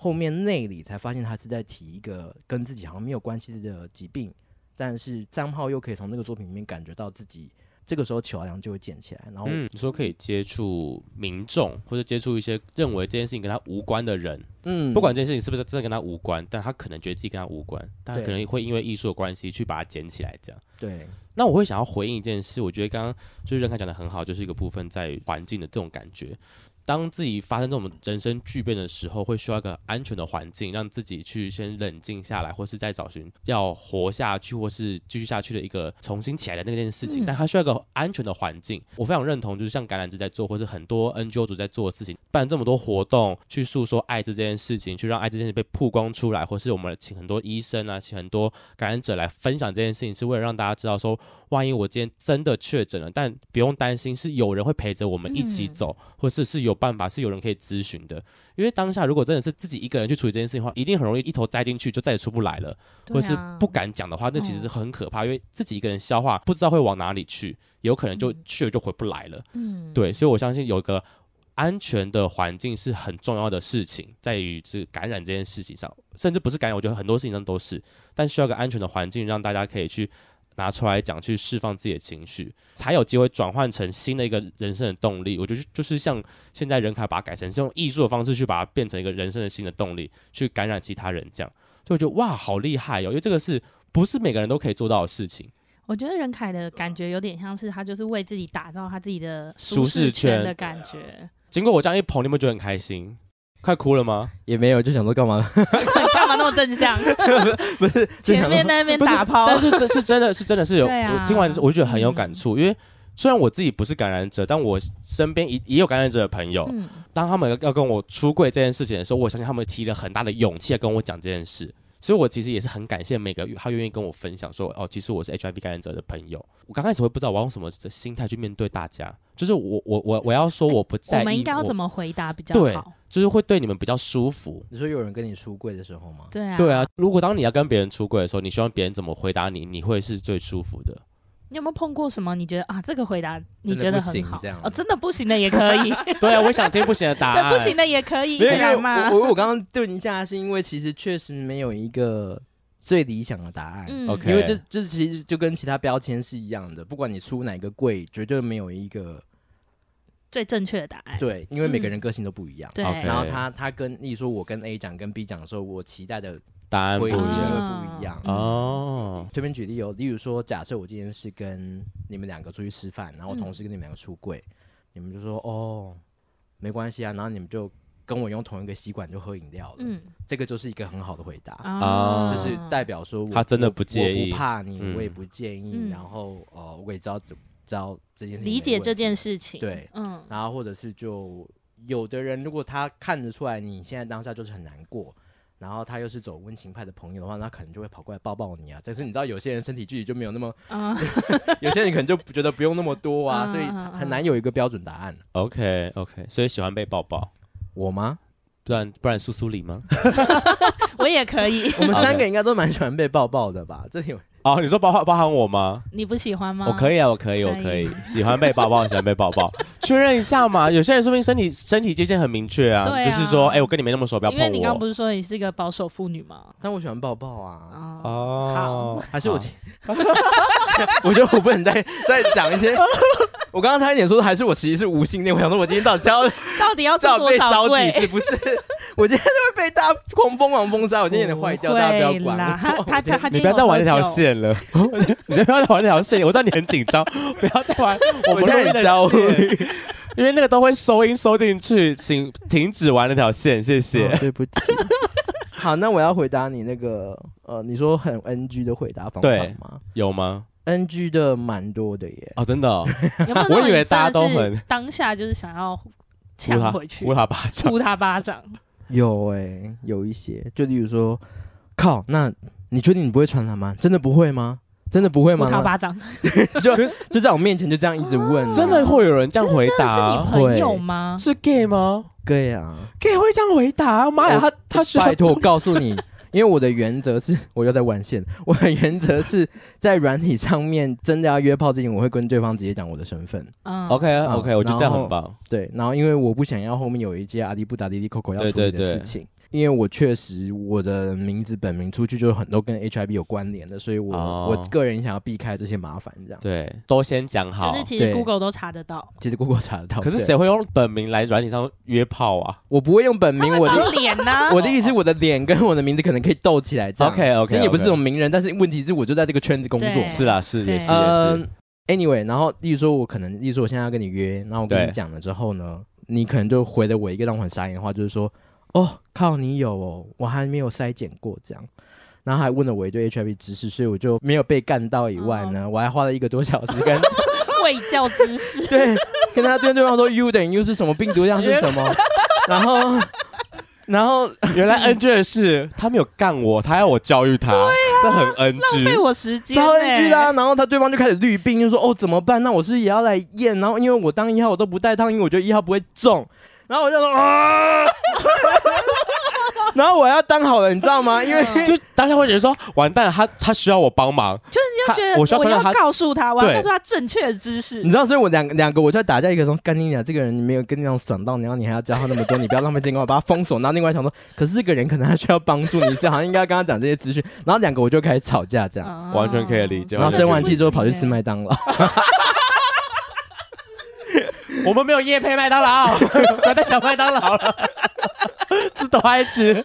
后面内里才发现他是在提一个跟自己好像没有关系的疾病，但是张浩又可以从那个作品里面感觉到自己。这个时候，桥梁就会建起来。然后，嗯，你说可以接触民众，或者接触一些认为这件事情跟他无关的人。嗯，不管这件事情是不是真的跟他无关，但他可能觉得自己跟他无关，但他可能会因为艺术的关系去把它捡起来，这样。对。那我会想要回应一件事，我觉得刚刚就是任凯讲的很好，就是一个部分在环境的这种感觉。当自己发生这种人生巨变的时候，会需要一个安全的环境，让自己去先冷静下来，或是再找寻要活下去，或是继续下去的一个重新起来的那件事情。嗯、但他需要一个安全的环境。我非常认同，就是像橄榄枝在做，或是很多 NGO 组在做的事情，办这么多活动，去诉说艾滋这件事情，去让艾滋这件事被曝光出来，或是我们请很多医生啊，请很多感染者来分享这件事情，是为了让大家知道说，万一我今天真的确诊了，但不用担心，是有人会陪着我们一起走，嗯、或是是有。办法是有人可以咨询的，因为当下如果真的是自己一个人去处理这件事情的话，一定很容易一头栽进去，就再也出不来了。啊、或是不敢讲的话，那其实是很可怕，嗯、因为自己一个人消化，不知道会往哪里去，有可能就去了就回不来了。嗯，对，所以我相信有一个安全的环境是很重要的事情，在于是感染这件事情上，甚至不是感染，我觉得很多事情上都是，但需要一个安全的环境，让大家可以去。拿出来讲，去释放自己的情绪，才有机会转换成新的一个人生的动力。我觉得就是像现在任凯把它改成是用艺术的方式去把它变成一个人生的新的动力，去感染其他人，这样就我觉得哇，好厉害哦！因为这个是不是每个人都可以做到的事情？我觉得任凯的感觉有点像是他就是为自己打造他自己的舒适圈的感觉。经过我这样一捧，你们觉得很开心？快哭了吗？也没有，就想说干嘛？干嘛那么正向？不是前面那边打抛，但是这是真的是真的是有。啊、我听完我就觉得很有感触，嗯、因为虽然我自己不是感染者，但我身边也也有感染者的朋友。嗯、当他们要跟我出柜这件事情的时候，我相信他们提了很大的勇气来跟我讲这件事。所以，我其实也是很感谢每个他愿意跟我分享说，哦，其实我是 HIV 感染者的朋友。我刚开始会不知道我要用什么心态去面对大家，就是我我我我要说我不在意，我们应该要怎么回答比较好？对，就是会对你们比较舒服。你说有人跟你出柜的时候吗？对啊，对啊。如果当你要跟别人出柜的时候，你希望别人怎么回答你，你会是最舒服的。你有没有碰过什么？你觉得啊，这个回答你觉得很好哦，真的不行的也可以。对啊，我想听不行的答 案。不行的也可以，这样吗？我我刚刚对一下是因为其实确实没有一个最理想的答案。嗯，OK，因为这这其实就跟其他标签是一样的，不管你出哪个柜，绝对没有一个最正确的答案。对，因为每个人个性都不一样。对，然后他他跟你说，我跟 A 讲跟 B 讲的时候，我期待的。答案不一样，不一样。哦。这边举例有，例如说，假设我今天是跟你们两个出去吃饭，然后同时跟你们两个出柜，你们就说哦，没关系啊，然后你们就跟我用同一个吸管就喝饮料了，嗯，这个就是一个很好的回答啊，就是代表说他真的不介意，不怕你，我也不介意，然后呃，我也知道怎知道这件事情理解这件事情，对，嗯，然后或者是就有的人，如果他看得出来你现在当下就是很难过。然后他又是走温情派的朋友的话，那可能就会跑过来抱抱你啊。但是你知道，有些人身体距离就没有那么，有些人可能就觉得不用那么多啊，所以很难有一个标准答案。OK OK，所以喜欢被抱抱，我吗？不然不然苏苏里吗？我也可以。我们三个应该都蛮喜欢被抱抱的吧？这里。哦，你说包含包含我吗？你不喜欢吗？我可以啊，我可以，我可以，喜欢被抱抱，喜欢被抱抱，确认一下嘛。有些人说不定身体身体界限很明确啊，就是说，哎，我跟你没那么熟，不要碰我。因为你刚刚不是说你是一个保守妇女吗？但我喜欢抱抱啊。哦，好，还是我，我觉得我不能再再讲一些。我刚刚差一点说，还是我其实是无性恋。我想说，我今天到底要到底要做多少柜？不是，我今天就会被大家狂风狂封杀。我今天有点坏掉，大家不要管。他他他，你不要再玩这条线了。你不要再玩那条线，我知道你很紧张，不要再玩。我们现在很焦虑，因为那个都会收音收进去，请停止玩那条线，谢谢。对不起。好，那我要回答你那个呃，你说很 NG 的回答方法吗？有吗？NG 的蛮多的耶！哦，真的，哦，我以为大家都很当下就是想要抢回去，呼他巴掌，呼他巴掌。有哎，有一些，就例如说，靠，那你确定你不会传染吗？真的不会吗？真的不会吗？呼他巴掌，就就在我面前就这样一直问，真的会有人这样回答？是你朋友吗？是 gay 吗？gay 啊，gay 会这样回答？妈呀，他他需要拜托我告诉你。因为我的原则是，我又在玩线。我的原则是在软体上面真的要约炮之前，我会跟对方直接讲我的身份。嗯，OK，OK，我觉得这样很棒。对，然后因为我不想要后面有一些阿迪布达、滴滴扣扣要处理的事情。因为我确实我的名字本名出去就很多跟 HIV 有关联的，所以我、oh. 我个人想要避开这些麻烦，这样对，都先讲好。就是其实 Google 都查得到，其实 Google 查得到。可是谁会用本名来软体上约炮啊？我不会用本名，我的脸呢？我的意思，我的脸跟我的名字可能可以斗起来。OK OK，其实也不是这种名人，但是问题是我就在这个圈子工作。是啦，是也是也是。Anyway，然后例如说我可能，例如说我现在要跟你约，然后我跟你讲了之后呢？你可能就回了我一个让我很傻眼的话，就是说，哦，靠，你有哦，我还没有筛检过这样。然后还问了我一堆 HIV 知识，所以我就没有被干到以外呢，我还花了一个多小时跟 卫教知识，对，跟他对对方说 U 等于 U 是什么病毒量是什么，然后然后 原来 NG 的是他没有干我，他要我教育他，这很 NG，浪费我时间，超 NG 啦。然后他对方就开始绿病，就说哦怎么办？那我是也要来验，然后因为我当一号我都不带套，因为我觉得一号不会中，然后我就说啊。然后我要当好人，你知道吗？因为就当下会觉得说，完蛋了，他他需要我帮忙，就是你要觉得我要，我要告诉他，我要告诉他正确的知识。你知道，所以我两两个我就在打架，一个说干你俩这个人你没有跟你那样爽到，然后你还要教他那么多，你不要浪费时间，我把他封锁。然后另外想说，可是这个人可能他需要帮助，你是好像应该跟他讲这些资讯。然后两个我就开始吵架，这样、哦、完全可以理解。然后生完气之后跑去吃麦当劳。我们没有夜配麦当劳，不要再讲麦当劳了。自都爱吃，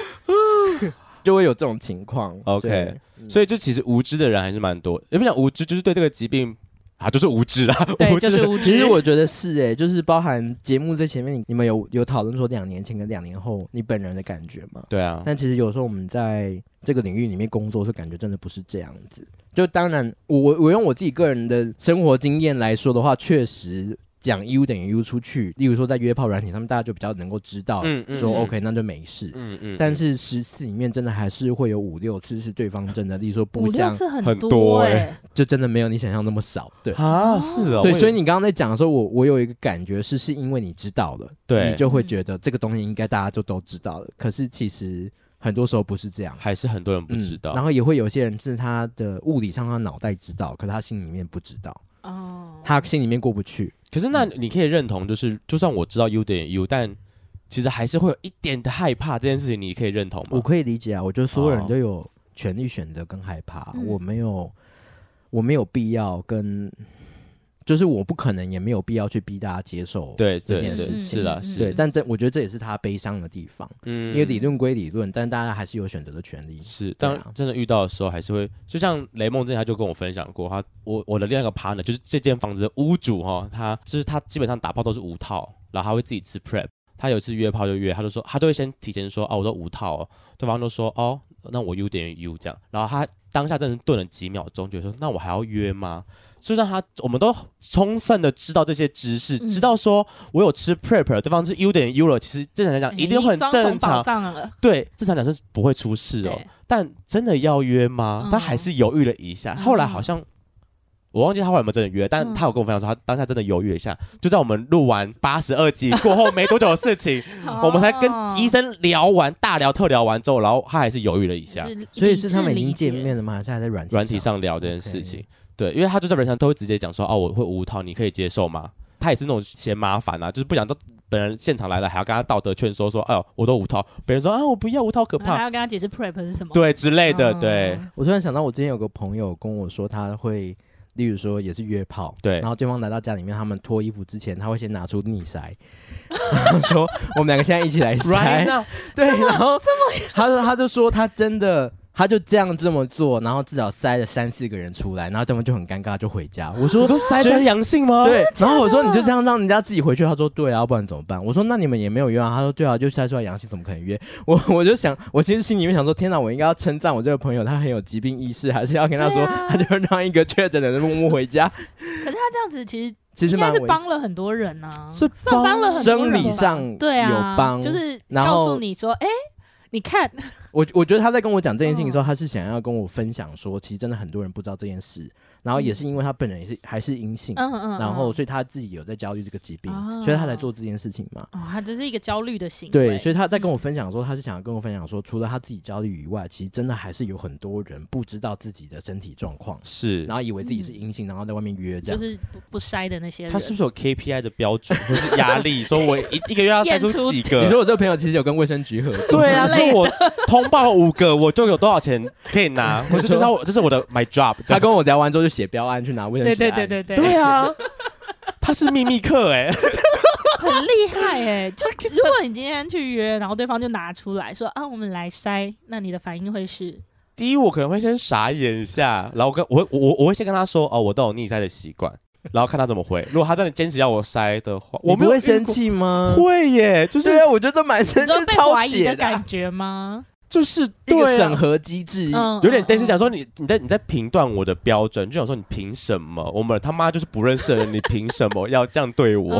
就会有这种情况。OK，所以就其实无知的人还是蛮多。也不讲无知，就是对这个疾病啊，就是无知啊。对，就是无知。其实我觉得是哎、欸，就是包含节目在前面，你们有有讨论说两年前跟两年后你本人的感觉吗？对啊。但其实有时候我们在这个领域里面工作，是感觉真的不是这样子。就当然，我我用我自己个人的生活经验来说的话，确实。讲 U 等于 U 出去，例如说在约炮软体上面，大家就比较能够知道，嗯嗯、说 OK 那就没事。嗯嗯。但是十次里面真的还是会有五六次是对方真的，例如说不像很多哎、欸，就真的没有你想象那么少。对啊，是哦。对，所以你刚刚在讲的时候，我我有一个感觉是，是因为你知道了，对，你就会觉得这个东西应该大家就都知道了。可是其实很多时候不是这样，还是很多人不知道。嗯、然后也会有些人是他的物理上他脑袋知道，可是他心里面不知道。哦，他心里面过不去。可是那你可以认同，就是就算我知道 U 等于 U，但其实还是会有一点的害怕这件事情，你可以认同吗？我可以理解啊，我觉得所有人都有权利选择跟害怕，哦、我没有，我没有必要跟。就是我不可能，也没有必要去逼大家接受对这件事情。是的，是。对，但这我觉得这也是他悲伤的地方。嗯，因为理论归理论，但大家还是有选择的权利。是，当真的遇到的时候，还是会，就像雷梦之前他就跟我分享过，他我我的另外一个 partner 就是这间房子的屋主哈，他就是他基本上打炮都是无套，然后他会自己吃 prep。他有一次约炮就约，他就说他都会先提前说哦，我都无套哦，对方都说哦，那我 U 点于 U 这样，然后他当下真的顿了几秒钟，觉得说那我还要约吗？就让他，我们都充分的知道这些知识，嗯、知道说我有吃 prep，对方是 U 等于 U 了，其实正常来讲一定很正常。对，正常讲是不会出事哦。但真的要约吗？嗯、他还是犹豫了一下。后来好像、嗯、我忘记他后来有没有真的约，但他有跟我分享说，他当下真的犹豫了一下。就在我们录完八十二集过后没多久的事情，我们才跟医生聊完大聊特聊完之后，然后他还是犹豫了一下。所以是他们已经见面了吗？还是还在软软体上聊这件事情.对，因为他就在人上都会直接讲说，哦，我会无套，你可以接受吗？他也是那种嫌麻烦啊，就是不想到本人现场来了，还要跟他道德劝说，说，哎呦，我都无套，别人说啊，我不要无套可怕，还要跟他解释 prep 是什么，对之类的。嗯、对，我突然想到，我之前有个朋友跟我说，他会，例如说也是约炮，对，然后对方来到家里面，他们脱衣服之前，他会先拿出逆筛，然后说我们两个现在一起来筛，right. 对，然后他说他就说他真的。他就这样这么做，然后至少塞了三四个人出来，然后他们就很尴尬，就回家。我说：“我说筛出阳性吗？”对。然后我说：“你就这样让人家自己回去？”他说：“对啊，不然怎么办？”我说：“那你们也没有约啊？”他说：“对啊，就筛出来阳性，怎么可能约？”我 我就想，我其实心里面想说：“天哪，我应该要称赞我这个朋友，他很有疾病意识，还是要跟他说，啊、他就让一个确诊的人 默默回家？”可是他这样子其实其实蛮是帮了很多人啊，是帮了很多人，生理上对啊，有帮，就是告诉你说：“哎。”你看，我我觉得他在跟我讲这件事情的时候，他是想要跟我分享说，其实真的很多人不知道这件事。然后也是因为他本人也是还是阴性，嗯嗯，然后所以他自己有在焦虑这个疾病，所以他来做这件事情嘛。哦，他只是一个焦虑的行为。对，所以他在跟我分享说，他是想要跟我分享说，除了他自己焦虑以外，其实真的还是有很多人不知道自己的身体状况，是，然后以为自己是阴性，然后在外面约这样，就是不不筛的那些人。他是不是有 KPI 的标准 或是压力？说我一一个月要筛出几个？你说我这个朋友其实有跟卫生局合作，对啊，说我通报五个，我就有多少钱可以拿？我就知道我这是我的 my job。他跟我聊完之后就写标案去拿。对对对对对，对啊，他是秘密客哎，很厉害哎。就如果你今天去约，然后对方就拿出来说啊，我们来筛，那你的反应会是？第一，我可能会先傻眼一下，然后跟我我我我会先跟他说哦，我都有逆筛的习惯。然后看他怎么回。如果他真的坚持要我筛的话，我不会生气吗？会耶，就是我觉得蛮生气，被怀疑的感觉吗？就是一个审核机制，有点类似想说你你在你在评断我的标准，就想说你凭什么？我们他妈就是不认识的人，你凭什么要这样对我？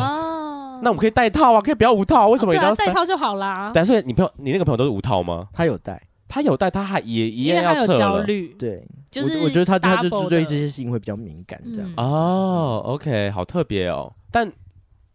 那我们可以戴套啊，可以不要无套，为什么一定要戴套就好啦？但是你朋友，你那个朋友都是无套吗？他有戴，他有戴，他还也一样要测虑，对，就是我觉得他他就对这些事情会比较敏感，这样。哦，OK，好特别哦，但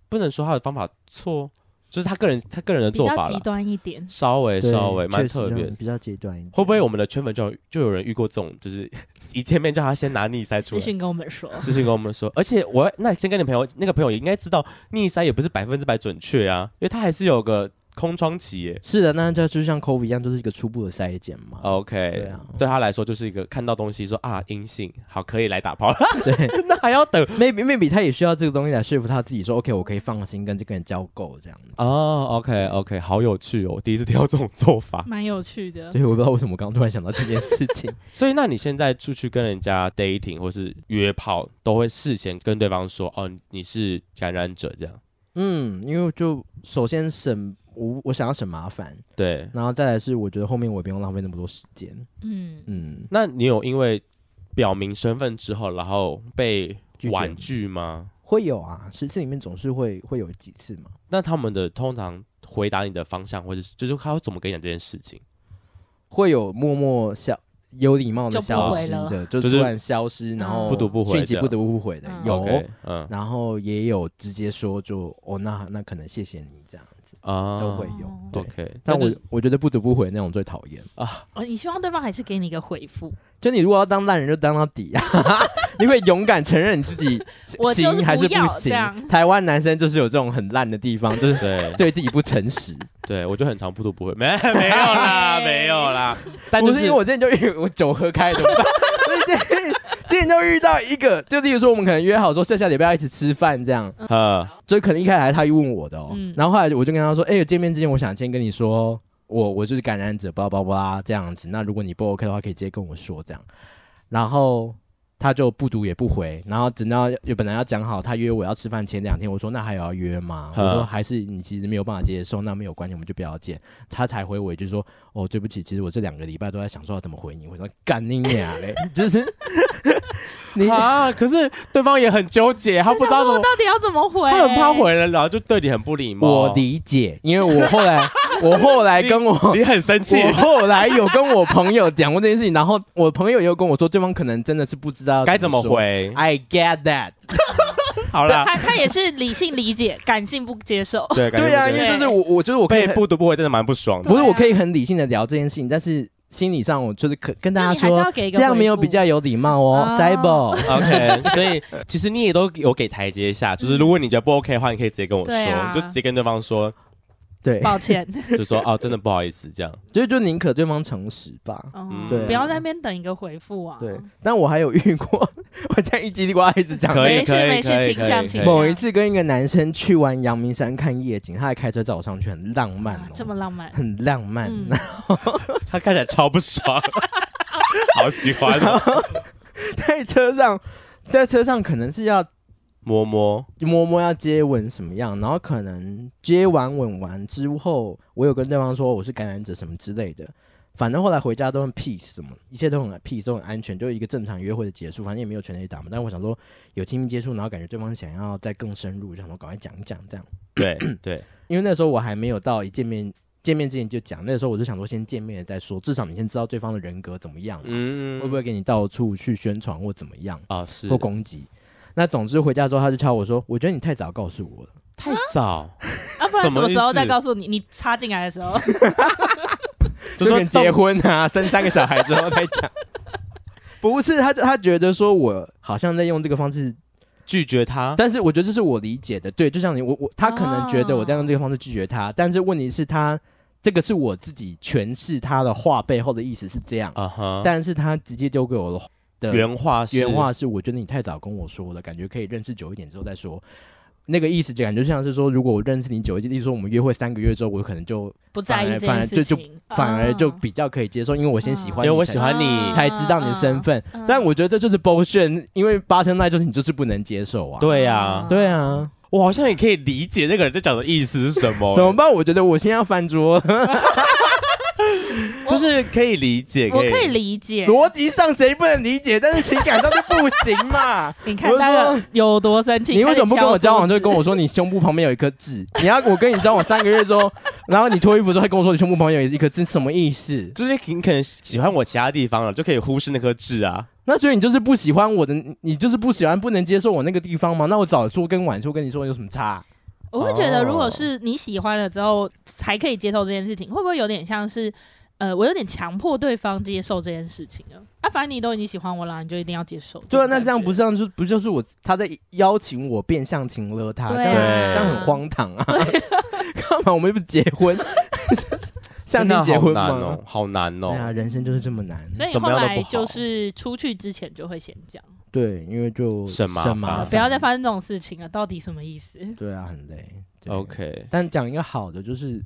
不能说他的方法错。就是他个人，他个人的做法极端一点，稍微稍微蛮特别，比较极端一点。会不会我们的圈粉就就有人遇过这种，就是 一见面叫他先拿逆塞出来，私信跟我们说，私信跟我们说。而且我那先跟你朋友，那个朋友也应该知道逆塞也不是百分之百准确啊，因为他还是有个。空窗期耶，是的，那就就像 COVID 一样，就是一个初步的筛检嘛。OK，对啊，对他来说就是一个看到东西说啊阴性，好可以来打炮了。对，那还要等？Maybe maybe 他也需要这个东西来说服他自己说 OK，我可以放心跟这个人交媾这样子。哦，OK OK，好有趣哦，第一次听到这种做法，蛮有趣的。对，我不知道为什么我刚刚突然想到这件事情。所以那你现在出去跟人家 dating 或是约炮，都会事先跟对方说哦你是感染者这样？嗯，因为就首先省。我我想要省麻烦，对，然后再来是我觉得后面我也不用浪费那么多时间，嗯嗯。那你有因为表明身份之后，然后被婉拒吗？会有啊，十次里面总是会会有几次嘛。那他们的通常回答你的方向，或者是就是他会怎么跟你讲这件事情？会有默默消有礼貌的消失的，就突然消失，然后不读不回，讯息不读不回的有，嗯，然后也有直接说就哦，那那可能谢谢你这样。啊，都会有，OK，但我我觉得不读不回那种最讨厌啊。哦，你希望对方还是给你一个回复？就你如果要当烂人，就当到底啊！你会勇敢承认你自己 行还是不行？台湾男生就是有这种很烂的地方，就是对 对自己不诚实。对我就很常不读不回，没没有啦，没有啦。但就是因为我之前就因为我酒喝开的。之前就遇到一个，就例如说，我们可能约好说下下礼拜要一起吃饭这样，呃，所以可能一开始他是他问我的哦，嗯、然后后来我就跟他说，哎、欸，见面之前我想先跟你说，我我就是感染者，巴拉巴拉这样子，那如果你不 OK 的话，可以直接跟我说这样，然后。他就不读也不回，然后等到有本来要讲好，他约我要吃饭前两天，我说那还有要约吗？我说还是你其实没有办法接受，那没有关系，我们就不要见。他才回我，一句说哦对不起，其实我这两个礼拜都在想说要怎么回你。我说干你娘嘞，就是 你啊，可是对方也很纠结，他不知道怎么到底要怎么回，他很怕回了，然后就对你很不礼貌。我理解，因为我后来 我后来跟我你，你很生气，我后来有跟我朋友讲过这件事情，然后我朋友也有跟我说，对方可能真的是不知道。该怎么回？I get that。好了，他他也是理性理解，感性不接受。对对啊，因为就是我，我就是我可以不读不回，真的蛮不爽的。不是，我可以很理性的聊这件事情，但是心理上我就是可跟大家说，这样没有比较有礼貌哦。在不？OK，所以其实你也都有给台阶下，就是如果你觉得不 OK 的话，你可以直接跟我说，就直接跟对方说。对，抱歉，就说哦，真的不好意思，这样，所以就宁可对方诚实吧，对，不要在那边等一个回复啊。对，但我还有遇过，我这样一叽里呱啦一直讲，没事没事，请讲，请讲。某一次跟一个男生去完阳明山看夜景，他还开车载我上去，很浪漫，这么浪漫，很浪漫，他看起来超不爽，好喜欢哦。在车上，在车上可能是要。摸摸摸摸要接吻什么样？然后可能接完吻完之后，我有跟对方说我是感染者什么之类的。反正后来回家都很 peace，什么一切都很 peace，都很安全，就一个正常约会的结束。反正也没有全雷打嘛。但是我想说有亲密接触，然后感觉对方想要再更深入，就想说赶快讲一讲这样。对对，因为那时候我还没有到一见面见面之前就讲，那时候我就想说先见面再说，至少你先知道对方的人格怎么样，嗯，会不会给你到处去宣传或怎么样啊？是或攻击。那总之回家之后，他就敲我说：“我觉得你太早告诉我了，太早啊！不然什么时候再告诉你？你插进来的时候，就跟结婚啊、生三个小孩之后再讲。不是他，他觉得说我好像在用这个方式拒绝他，但是我觉得这是我理解的。对，就像你，我我他可能觉得我在用这个方式拒绝他，但是问题是，他这个是我自己诠释他的话背后的意思是这样啊哈，但是他直接丢给我的。”原话是原话是，我觉得你太早跟我说了，感觉可以认识久一点之后再说。那个意思就感觉像是说，如果我认识你久一点，例如说我们约会三个月之后，我可能就不在意这反而就就反而就哦比较可以接受，因为我先喜欢你，因为我喜欢你才知道你的身份。但我觉得这就是 bullshit，因为 bottom line 就是你就是不能接受啊。对呀，对啊，我好像也可以理解那个人在讲的意思是什么。怎么办？我觉得我现在要翻桌。就是可以理解，我可以理解，逻辑上谁不能理解，但是情感上就不行嘛。你看那个有多生气？你为什么不跟我交往就跟我说你胸部旁边有一颗痣？你要我跟你交往三个月之后，然后你脱衣服之后还跟我说你胸部旁边有一颗痣，什么意思？就是你可能喜欢我其他地方了，就可以忽视那颗痣啊。那所以你就是不喜欢我的，你就是不喜欢不能接受我那个地方吗？那我早说跟晚说跟你说有什么差？我会觉得，如果是你喜欢了之后才可以接受这件事情，会不会有点像是？呃，我有点强迫对方接受这件事情了。啊，反正你都已经喜欢我了，你就一定要接受。对啊，那这样不是这样就不就是我他在邀请我变相情了他，这样这样很荒唐啊！干嘛？我们又不是结婚，相亲结婚吗？好难哦，好难哦。对啊，人生就是这么难。所以后来就是出去之前就会先讲。对，因为就省麻烦，不要再发生这种事情了。到底什么意思？对啊，很累。OK，但讲一个好的，就是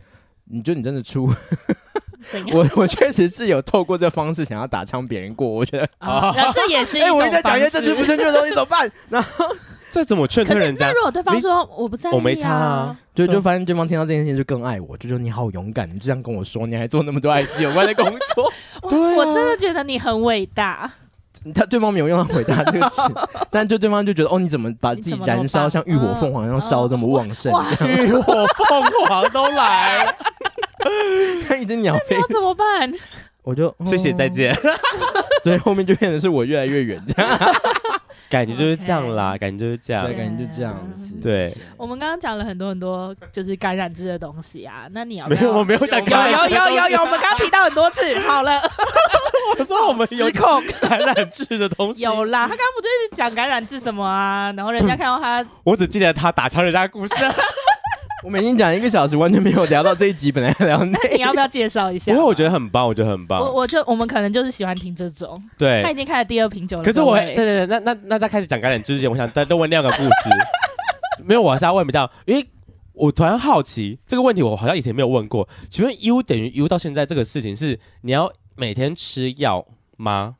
你觉得你真的出。我我确实是有透过这方式想要打枪别人过，我觉得啊，这也是一种。哎，我一直在讲一些政治不正确的东西，怎么办？然 后这怎么劝退人家？那如果对方说我不在意，我没差啊，就就发现对方听到这件事情就更爱我，就说你好勇敢，你这样跟我说，你还做那么多爱有关的工作，我我真的觉得你很伟大。他对方没有用到“回答”这个词，但就对方就觉得哦，你怎么把自己燃烧像浴火凤凰一样烧这么旺盛？浴火凤凰都来。看一只鸟飞，那怎么办？我就谢谢再见。对，后面就变成是我越来越远这样，感觉就是这样啦，感觉就是这样，对，感觉就这样子。对，我们刚刚讲了很多很多就是感染制的东西啊，那你要没有？我没有讲感染，有有有有，我们刚刚提到很多次。好了，我说我们有失控感染制的东西，有啦。他刚刚不就一直讲感染制什么啊？然后人家看到他，我只记得他打枪人家的故事。我们已经讲一个小时，完全没有聊到这一集本来聊。那你要不要介绍一下？因为我觉得很棒，我觉得很棒。我我就我们可能就是喜欢听这种。对，他已经开了第二瓶酒了。可是我，对对对，那那那在开始讲感染之前，我想再多问另外一个故事。没有，我还是要问比较，因为我突然好奇这个问题，我好像以前没有问过。请问 U 等于 U 到现在这个事情是你要每天吃药吗？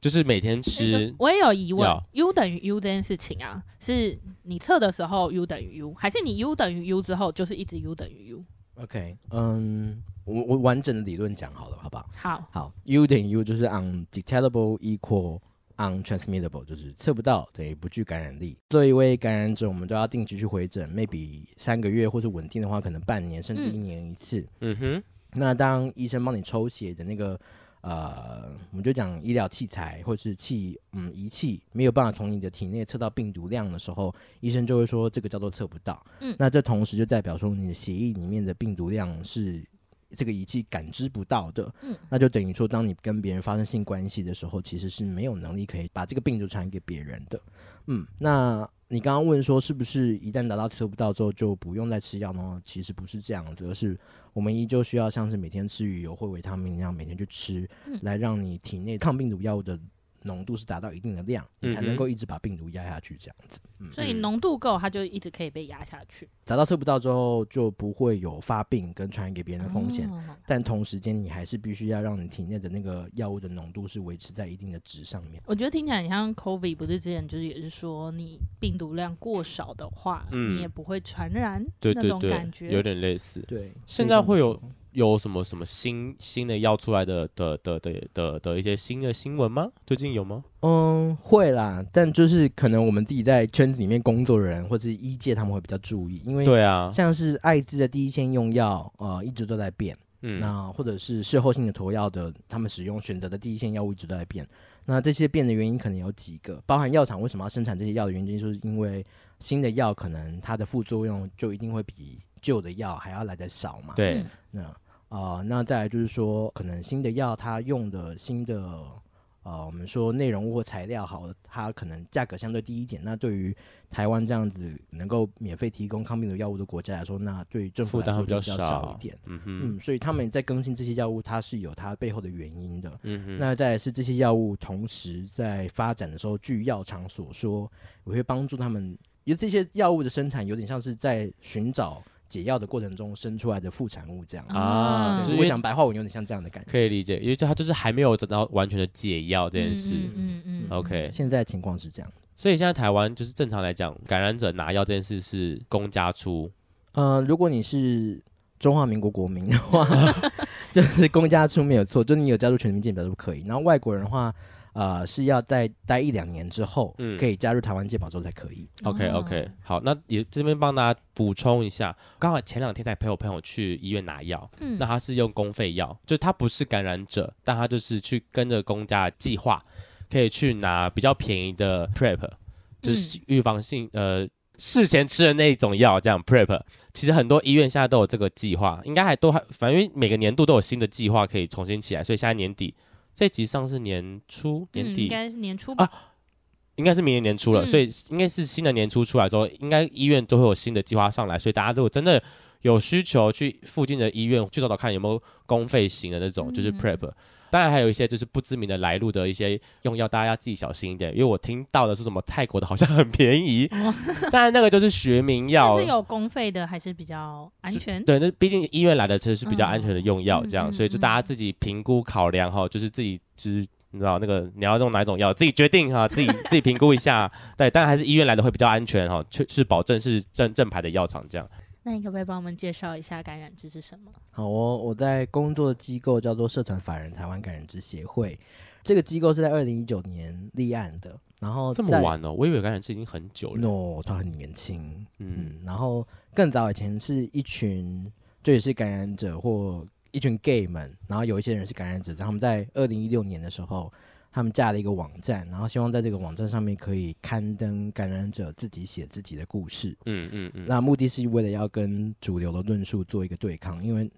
就是每天吃，我也有疑问，U 等于 U 这件事情啊，是你测的时候 U 等于 U，还是你 U 等于 U 之后就是一直 U 等于 U？OK，嗯，我我完整的理论讲好了，好不好？好，好，U 等于 U 就是 undetectable equal untransmittable，就是测不到等于不具感染力。作为一位感染者，我们都要定期去回诊，maybe 三个月或者稳定的话，可能半年甚至一年一次。嗯哼，那当医生帮你抽血的那个。呃，我们就讲医疗器材或是器，嗯，仪器没有办法从你的体内测到病毒量的时候，医生就会说这个叫做测不到。嗯，那这同时就代表说你的血液里面的病毒量是这个仪器感知不到的。嗯，那就等于说，当你跟别人发生性关系的时候，其实是没有能力可以把这个病毒传给别人的。嗯，那你刚刚问说是不是一旦达到吃不到之后就不用再吃药呢？其实不是这样子，而是。我们依旧需要像是每天吃鱼油或维他命一样每天去吃，嗯、来让你体内抗病毒药物的浓度是达到一定的量，你才能够一直把病毒压下去这样子。嗯、所以浓度够，它就一直可以被压下去。达到测不到之后，就不会有发病跟传染给别人的风险。哦、但同时间，你还是必须要让你体内的那个药物的浓度是维持在一定的值上面。我觉得听起来很像 COVID，不是之前就是也是说，你病毒量过少的话，嗯、你也不会传染。对对对，那种感觉有点类似。对，现在会有。有什么什么新新的药出来的的的的的的，一些新的新闻吗？最近有吗？嗯，会啦，但就是可能我们自己在圈子里面工作的人或者是医界他们会比较注意，因为对啊，像是艾滋的第一线用药，呃，一直都在变，嗯，那或者是事后性的投药的，他们使用选择的第一线药物一直都在变，那这些变的原因可能有几个，包含药厂为什么要生产这些药的原因，就是因为新的药可能它的副作用就一定会比。旧的药还要来的少嘛？对，那啊、呃，那再来就是说，可能新的药它用的新的呃，我们说内容物或材料好，它可能价格相对低一点。那对于台湾这样子能够免费提供抗病毒药物的国家来说，那对于政府来说就比较少一点。嗯嗯，所以他们在更新这些药物，它是有它背后的原因的。嗯哼，那再来是这些药物同时在发展的时候，据药厂所说，我会帮助他们。因为这些药物的生产有点像是在寻找解药的过程中生出来的副产物这样啊。就是我讲白话文有点像这样的感觉，可以理解，因为它就是还没有得到完全的解药这件事。嗯嗯嗯。OK，现在情况是这样，所以现在台湾就是正常来讲，感染者拿药这件事是公家出。呃，如果你是中华民国国民的话，就是公家出没有错，就你有加入全民健保都可以。然后外国人的话。呃，是要在待一两年之后，嗯，可以加入台湾健保之后才可以。OK OK，好，那也这边帮大家补充一下，刚好前两天才陪我朋友去医院拿药，嗯，那他是用公费药，就是他不是感染者，但他就是去跟着公家计划，可以去拿比较便宜的 Prep，就是预防性、嗯、呃事前吃的那一种药，这样 Prep。其实很多医院现在都有这个计划，应该还都还，反正每个年度都有新的计划可以重新起来，所以现在年底。这集上是年初年底，嗯、应该是年初吧？啊，应该是明年年初了，嗯、所以应该是新的年初出来之后，应该医院都会有新的计划上来，所以大家如果真的有需求，去附近的医院去找找看有没有公费型的那种，就是 Prep。嗯当然还有一些就是不知名的来路的一些用药，大家要自己小心一点。因为我听到的是什么泰国的好像很便宜，当然那个就是学名药。是有公费的还是比较安全？对，那毕竟医院来的其实是比较安全的用药，这样，嗯、所以就大家自己评估考量哈，就是自己知道那个你要用哪种药，自己决定哈，自己自己评估一下。对，当然还是医院来的会比较安全哈，确是保证是正正牌的药厂这样。那你可不可以帮我们介绍一下感染志是什么？好，哦我在工作的机构叫做社团法人台湾感染志协会，这个机构是在二零一九年立案的。然后这么晚哦，我以为感染志已经很久了。No，他很年轻。嗯，嗯，然后更早以前是一群，就也是感染者或一群 gay 们，然后有一些人是感染者，他们在二零一六年的时候。他们架了一个网站，然后希望在这个网站上面可以刊登感染者自己写自己的故事。嗯嗯嗯。那目的是为了要跟主流的论述做一个对抗，因为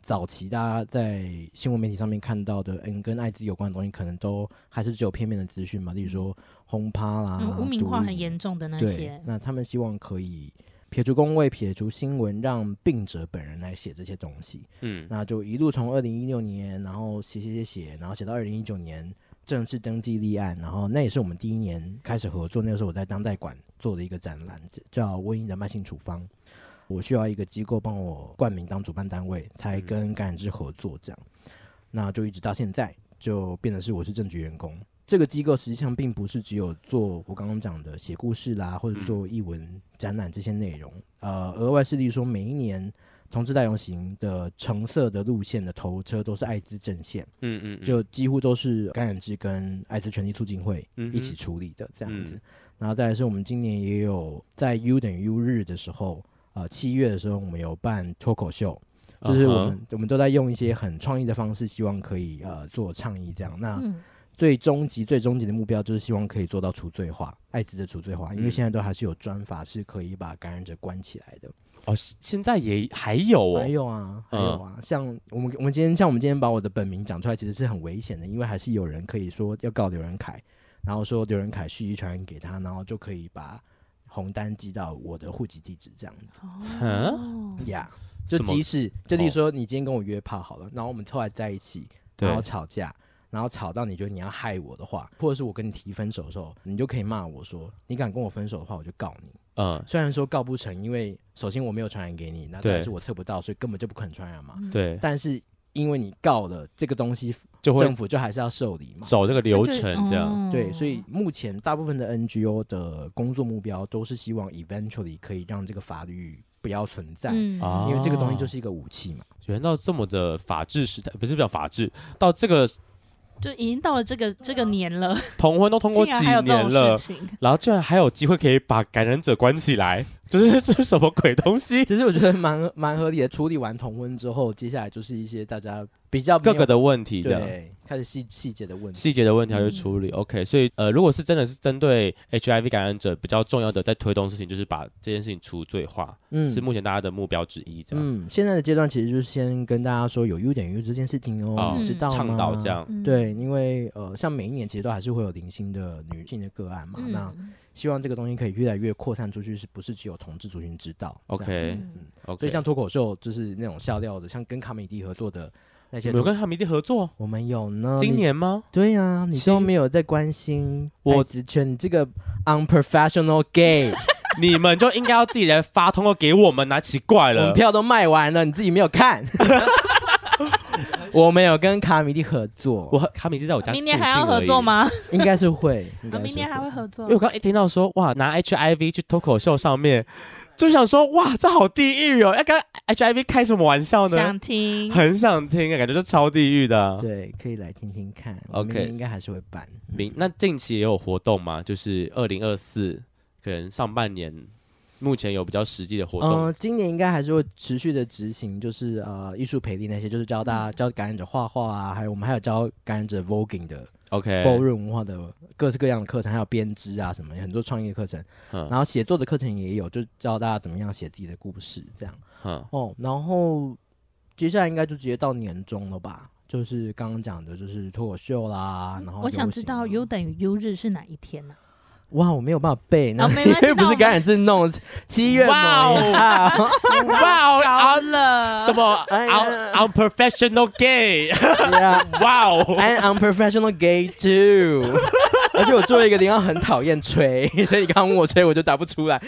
早期大家在新闻媒体上面看到的，嗯，跟艾滋有关的东西，可能都还是只有片面的资讯嘛，例如说轰趴啦、嗯、污名化很严重的那些。那他们希望可以撇除工位、撇除新闻，让病者本人来写这些东西。嗯。那就一路从二零一六年，然后写写写写，然后写到二零一九年。正式登记立案，然后那也是我们第一年开始合作。那个时候我在当代馆做的一个展览，叫《瘟疫的慢性处方》。我需要一个机构帮我冠名当主办单位，才跟感染之合作这样。那就一直到现在，就变成是我是正局员工。这个机构实际上并不是只有做我刚刚讲的写故事啦，或者做译文展览这些内容。呃，额外是例如说每一年。同志大游行的橙色的路线的头车都是艾滋阵线，嗯，嗯嗯，就几乎都是感染志跟艾滋权利促进会一起处理的这样子。嗯、然后再来是我们今年也有在 U 等于 U 日的时候，呃，七月的时候我们有办脱口秀，就是我们、uh huh、我们都在用一些很创意的方式，希望可以呃做倡议这样。那最终极最终极的目标就是希望可以做到除罪化，艾滋的除罪化，因为现在都还是有专法是可以把感染者关起来的。哦，现在也还有哦，还有啊，还有啊，嗯、像我们我们今天像我们今天把我的本名讲出来，其实是很危险的，因为还是有人可以说要告刘仁凯，然后说刘仁凯蓄意传染给他，然后就可以把红单寄到我的户籍地址这样子。哦，呀，yeah, 就即使就例如说你今天跟我约炮好了，然后我们后来在一起，然后吵架，然后吵到你觉得你要害我的话，或者是我跟你提分手的时候，你就可以骂我说，你敢跟我分手的话，我就告你。嗯，虽然说告不成，因为首先我没有传染给你，那但是我测不到，所以根本就不可能传染嘛。对，但是因为你告了这个东西，就会政府就还是要受理嘛，走这个流程这样。对，所以目前大部分的 NGO 的工作目标都是希望 eventually 可以让这个法律不要存在，嗯、因为这个东西就是一个武器嘛。原来到这么的法治时代，不是叫法治，到这个。就已经到了这个这个年了，同婚都通过几年了，然后居然还有机会可以把感染者关起来。就是这是什么鬼东西？其实我觉得蛮蛮合理的。处理完同婚之后，接下来就是一些大家比较各个的问题，这样对，开始细细节的问题，细节的问题要去处理。嗯、OK，所以呃，如果是真的是针对 HIV 感染者比较重要的在推动事情，就是把这件事情除罪化，嗯，是目前大家的目标之一。这样，嗯，现在的阶段其实就是先跟大家说有 U 等于 U 这件事情哦，哦你知道吗？倡导这样，对，因为呃，像每一年其实都还是会有零星的女性的个案嘛，嗯、那。希望这个东西可以越来越扩散出去，是不是只有同志族群知道？OK，嗯.所以像脱口秀就是那种笑料的，像跟卡米蒂合作的那些，有跟卡米蒂合作，我们有呢。今年吗？对呀、啊，你都没有在关心我子圈，你这个 unprofessional gay。你们就应该要自己来发通告给我们啊，奇怪了，门票都卖完了，你自己没有看。我们有跟卡米蒂合作，我和卡米蒂在我家，明年还要合作吗？应该是会，明年还会合作。因为我刚一听到说哇，拿 HIV 去脱口秀上面，就想说哇，这好地狱哦，要跟 HIV 开什么玩笑呢？想听，很想听，感觉就超地狱的。对，可以来听听看。OK，应该还是会办。明那近期也有活动吗？就是二零二四，可能上半年。目前有比较实际的活动，嗯、呃，今年应该还是会持续的执行，就是呃艺术培力那些，就是教大家教感染者画画啊，还有我们还有教感染者 voguing 的，OK，包润文化的各式各样的课程，还有编织啊什么，很多创意课程，嗯，然后写作的课程也有，就教大家怎么样写自己的故事这样，嗯，哦，然后接下来应该就直接到年终了吧，就是刚刚讲的就是脱口秀啦，然后我想知道 U 等于 U 日是哪一天呢、啊？哇，我没有办法背，那、哦、因为不是感染症弄七月哇哦，哇哦，了什么？unprofessional gay，哇哦，and unprofessional gay too。而且我做了一个地方很讨厌吹，所以你刚问我吹，我就答不出来。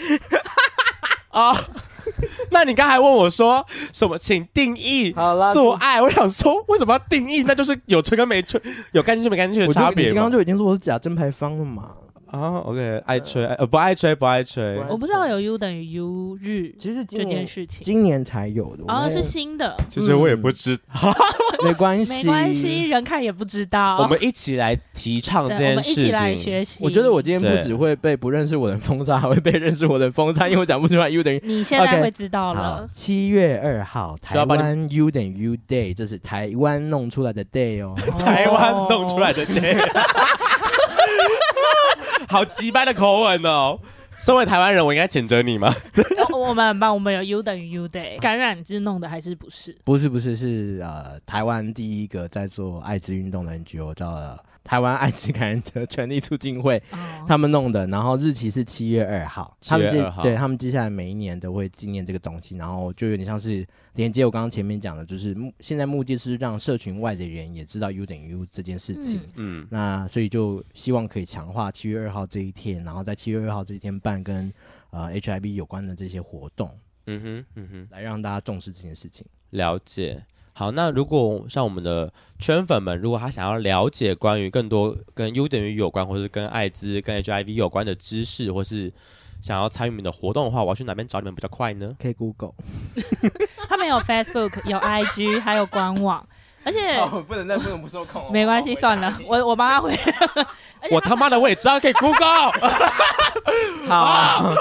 啊，那你刚才问我说什么？请定义好了做爱。我想说，为什么要定义？那就是有吹跟没吹，有干净就没干净的差别。你刚刚就已经说我是假正牌坊了嘛？啊、oh,，OK，爱吹，呃，不爱吹，不爱吹。我不知道有 U 等于 U 日，其实这件事情今年才有的，哦，是新的。其实我也不知道，嗯、没关系，没关系，人看也不知道。我们一起来提倡这件事情，我们一起来学习。我觉得我今天不只会被不认识我的封杀，还会被认识我的封杀，因为我讲不出来 U 等于。你现在会知道了。七、月二号，台湾 U 等于 U Day，这是台湾弄出来的 Day 哦，台湾弄出来的 Day。好机掰的口吻哦！身为台湾人，我应该谴责你吗？我们很棒，我们有 U 等于 U Day。感染是弄的还是不是？不是，不是，是呃，台湾第一个在做艾滋运动的 NGO 叫了。台湾艾滋感染者权利促进会，他们弄的，然后日期是七月二号，他们接对他们接下来每一年都会纪念这个东西，然后就有点像是连接我刚刚前面讲的，就是目现在目的是让社群外的人也知道 U 等于 U 这件事情，嗯，那所以就希望可以强化七月二号这一天，然后在七月二号这一天办跟呃 HIV 有关的这些活动，嗯哼，嗯哼，来让大家重视这件事情，了解。好，那如果像我们的圈粉们，如果他想要了解关于更多跟 U 等于有关，或是跟艾滋、跟 HIV 有关的知识，或是想要参与你们的活动的话，我要去哪边找你们比较快呢？可以 Google，他们有 Facebook，有 IG，还有官网。而且、哦、不能再不能不受控，没关系，算了，我我帮他回。我他妈的我也知道可以 Google。好、啊，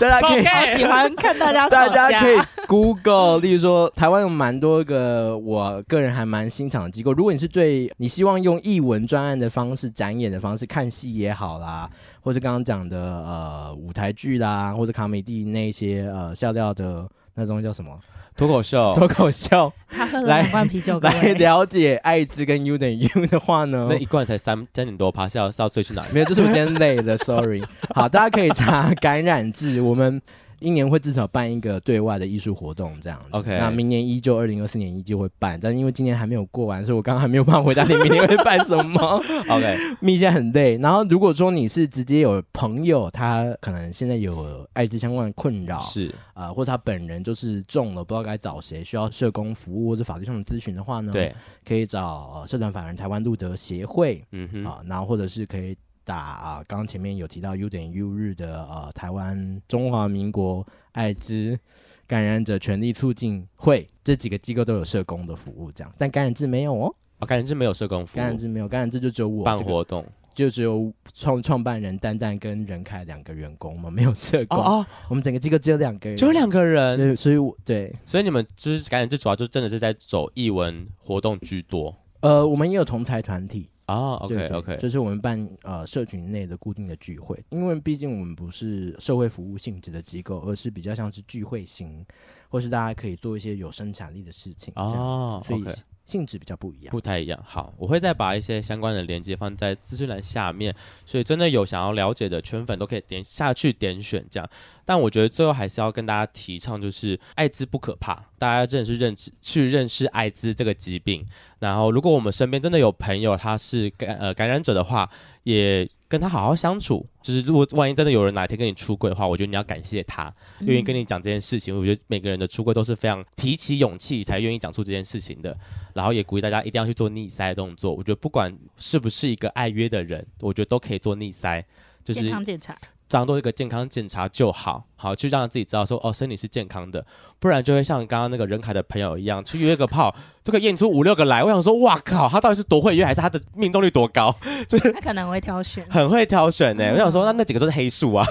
大家可以好喜欢看大家，大家可以 Google。例如说，台湾有蛮多个我个人还蛮欣赏的机构。如果你是对你希望用译文专案的方式展演的方式看戏也好啦，或者刚刚讲的呃舞台剧啦，或者卡米蒂那些呃笑料的那种叫什么？脱口秀，脱口秀，他喝了两罐啤酒，来了解艾滋跟 U 等于 U 的话呢？那一罐才三三点多，趴是要是要醉去哪里？没有，就是我今天累了，sorry。好，大家可以查感染志，我们。一年会至少办一个对外的艺术活动，这样子。OK，那明年依旧二零二四年依旧会办，但因为今年还没有过完，所以我刚刚还没有办法回答你明年会办什么。OK，蜜现在很累。然后如果说你是直接有朋友，他可能现在有艾滋相关的困扰，是啊、呃，或者他本人就是中了，不知道该找谁，需要社工服务或者法律上的咨询的话呢？对，可以找、呃、社团法人台湾路德协会，嗯哼，啊、呃，然后或者是可以。打啊！刚刚前面有提到 U 点 U 日的呃，台湾中华民国艾滋感染者权利促进会这几个机构都有社工的服务，这样，但感染制没有哦。哦，感染制没有社工服务，感染制没有，感染制就只有我办活动，这个、就只有创创办人丹丹跟任凯两个员工嘛，没有社工哦，哦。我们整个机构只有两个人，只有两个人，所以所以我对，所以你们就是感染制主要就真的是在走艺文活动居多。呃，我们也有同才团体。啊、oh，OK OK，这是我们办呃社群内的固定的聚会，因为毕竟我们不是社会服务性质的机构，而是比较像是聚会型，或是大家可以做一些有生产力的事情，这样，所以。性质比较不一样，不太一样。好，我会再把一些相关的连接放在资讯栏下面，所以真的有想要了解的圈粉都可以点下去点选这样。但我觉得最后还是要跟大家提倡，就是艾滋不可怕，大家真的是认识去认识艾滋这个疾病。然后，如果我们身边真的有朋友他是感呃感染者的话，也跟他好好相处。就是如果万一真的有人哪一天跟你出轨的话，我觉得你要感谢他，愿意跟你讲这件事情。嗯、我觉得每个人的出轨都是非常提起勇气才愿意讲出这件事情的。然后也鼓励大家一定要去做逆塞动作。我觉得不管是不是一个爱约的人，我觉得都可以做逆塞，就是健康检查。当做一个健康检查就好，好去让自己知道说哦，身体是健康的，不然就会像刚刚那个任凯的朋友一样，去约个炮就可以验出五六个来。我想说，哇靠，他到底是多会约，还是他的命中率多高？就 是他可能会挑选，很会挑选呢、欸。嗯、我想说，那那几个都是黑数啊，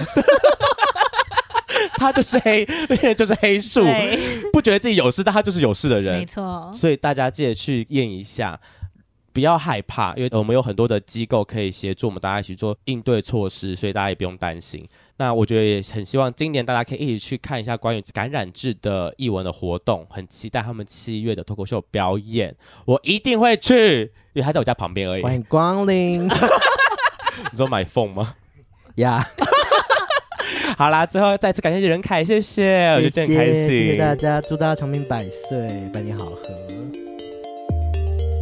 他就是黑，那人就是黑数，不觉得自己有事，但他就是有事的人，没错。所以大家记得去验一下。不要害怕，因为我们有很多的机构可以协助我们大家一起做应对措施，所以大家也不用担心。那我觉得也很希望今年大家可以一起去看一下关于感染制的译文的活动，很期待他们七月的脱口秀表演，我一定会去，因为他在我家旁边而已。欢迎光临。你说买凤吗？呀。好啦，最后再次感谢任凯，谢谢，谢谢我觉得很开心，谢谢大家，祝大家长命百岁，百年好合。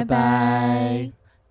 拜。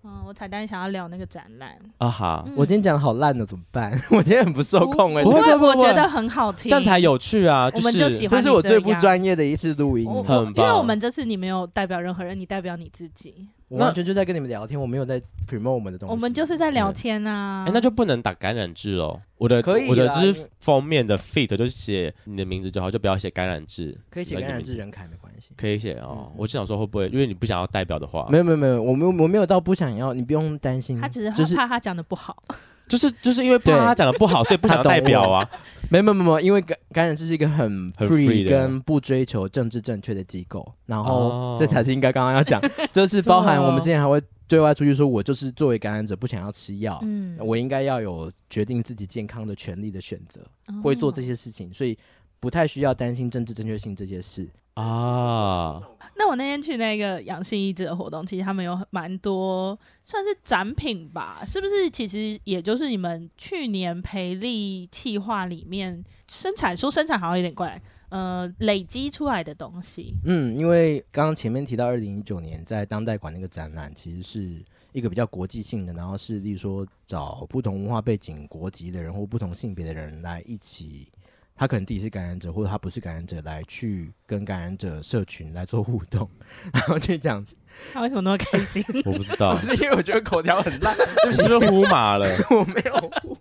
嗯，我彩蛋想要聊那个展览啊，好，我今天讲的好烂的，怎么办？我今天很不受控哎，不会，我觉得很好听，这样才有趣啊。我们就喜欢，这是我最不专业的一次录音，很棒。因为我们这次你没有代表任何人，你代表你自己。我完全就在跟你们聊天，我没有在 promote 我们的东西。我们就是在聊天啊。哎，那就不能打感染字哦。我的可以，我的就是封面的 feed 就是写你的名字就好，就不要写感染字。可以写感染字人凯没关系。可以写哦。我就想说会不会，因为你不想要代表的话。没有没有没有，我没有我没有到不想要，你不用担心。他只是 怕他讲的不好。就是就是因为怕他讲的不好，所以不想 代表啊。没有没有没有，因为感感染这是一个很 free 跟不追求政治正确的机构，然后这才是应该刚刚要讲，就是包含我们之前还会。对外出去说，我就是作为感染者不想要吃药，嗯，我应该要有决定自己健康的权利的选择，哦、会做这些事情，所以不太需要担心政治正确性这些事啊。那我那天去那个阳性医治的活动，其实他们有蛮多算是展品吧，是不是？其实也就是你们去年培力计划里面生产，说生产好像有点怪。呃，累积出来的东西。嗯，因为刚刚前面提到二零一九年在当代馆那个展览，其实是一个比较国际性的，然后是例如说找不同文化背景、国籍的人或不同性别的人来一起，他可能自己是感染者，或者他不是感染者，来去跟感染者社群来做互动，然后去讲他为什么那么开心？我不知道，是因为我觉得口条很烂，你是不是呼麻了？我没有呼，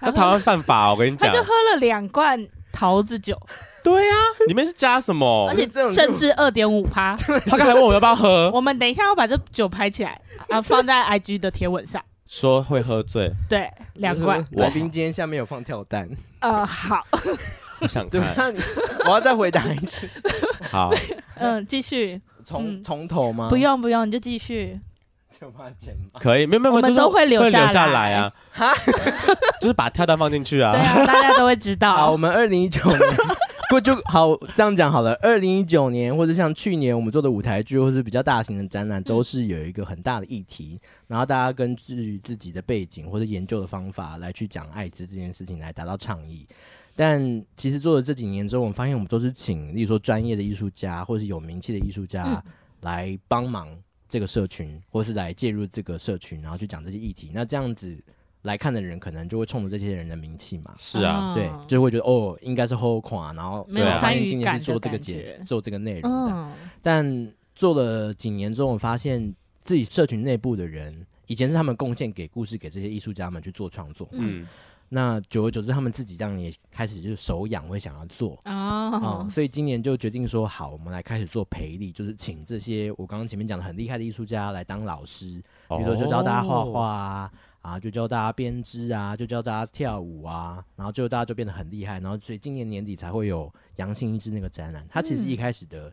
在台湾犯法，我跟你讲，他就喝了两罐桃子酒。对呀、啊，里面是加什么？而且甚至二点五趴。他刚才问我要不要喝，我们等一下要把这酒拍起来，啊，放在 IG 的贴文上，说会喝醉。对，两罐。来宾今天下面有放跳蛋。呃，好。我想看，我要再回答一次。好。嗯，继续。从从头吗？不用不用，你就继续。就怕剪吗？可以，没有没有，我们都会留下来啊。哈，就是把跳蛋放进去啊。对啊，大家都会知道。好，我们二零一九年。不就好这样讲好了。二零一九年或者像去年我们做的舞台剧，或是比较大型的展览，都是有一个很大的议题，然后大家根据自己的背景或者研究的方法来去讲艾滋这件事情来达到倡议。但其实做了这几年之后，我们发现我们都是请，例如说专业的艺术家或是有名气的艺术家来帮忙这个社群，或是来介入这个社群，然后去讲这些议题。那这样子。来看的人可能就会冲着这些人的名气嘛，是啊，对，就会觉得哦，应该是后垮，然后没有参与今年是做这个节，做这个内容这样。嗯、但做了几年之后，我发现自己社群内部的人，以前是他们贡献给故事给这些艺术家们去做创作，嗯，那久而久之，他们自己这样也开始就是手痒，会想要做。哦、嗯，所以今年就决定说好，我们来开始做培力，就是请这些我刚刚前面讲的很厉害的艺术家来当老师，比如说就教大家画画啊。啊，就教大家编织啊，就教大家跳舞啊，然后最后大家就变得很厉害，然后所以今年年底才会有阳性医治那个展览。它其实一开始的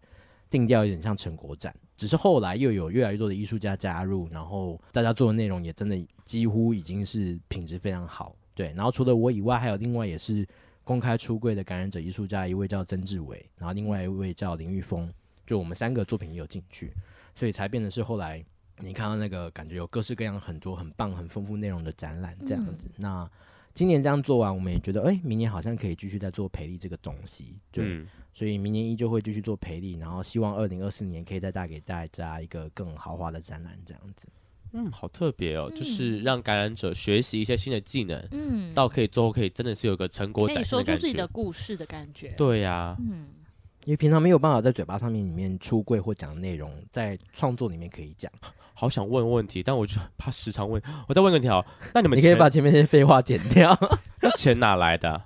定调有点像成果展。只是后来又有越来越多的艺术家加入，然后大家做的内容也真的几乎已经是品质非常好。对，然后除了我以外，还有另外也是公开出柜的感染者艺术家，一位叫曾志伟，然后另外一位叫林玉峰，就我们三个作品也有进去，所以才变得是后来你看到那个感觉有各式各样很多很棒很丰富内容的展览这样子。嗯、那今年这样做完，我们也觉得，哎，明年好像可以继续再做培力这个东西。对。嗯所以明年依旧会继续做培力，然后希望二零二四年可以再带给大家一个更豪华的展览，这样子。嗯，好特别哦，嗯、就是让感染者学习一些新的技能，嗯，到可以最后可以真的是有个成果展，可以说出自己的故事的感觉。对呀、啊，嗯，因为平常没有办法在嘴巴上面里面出柜或讲内容，在创作里面可以讲。好想问问题，但我就怕时常问，我再问个问题好，那你们你可以把前面那些废话剪掉。那钱哪来的？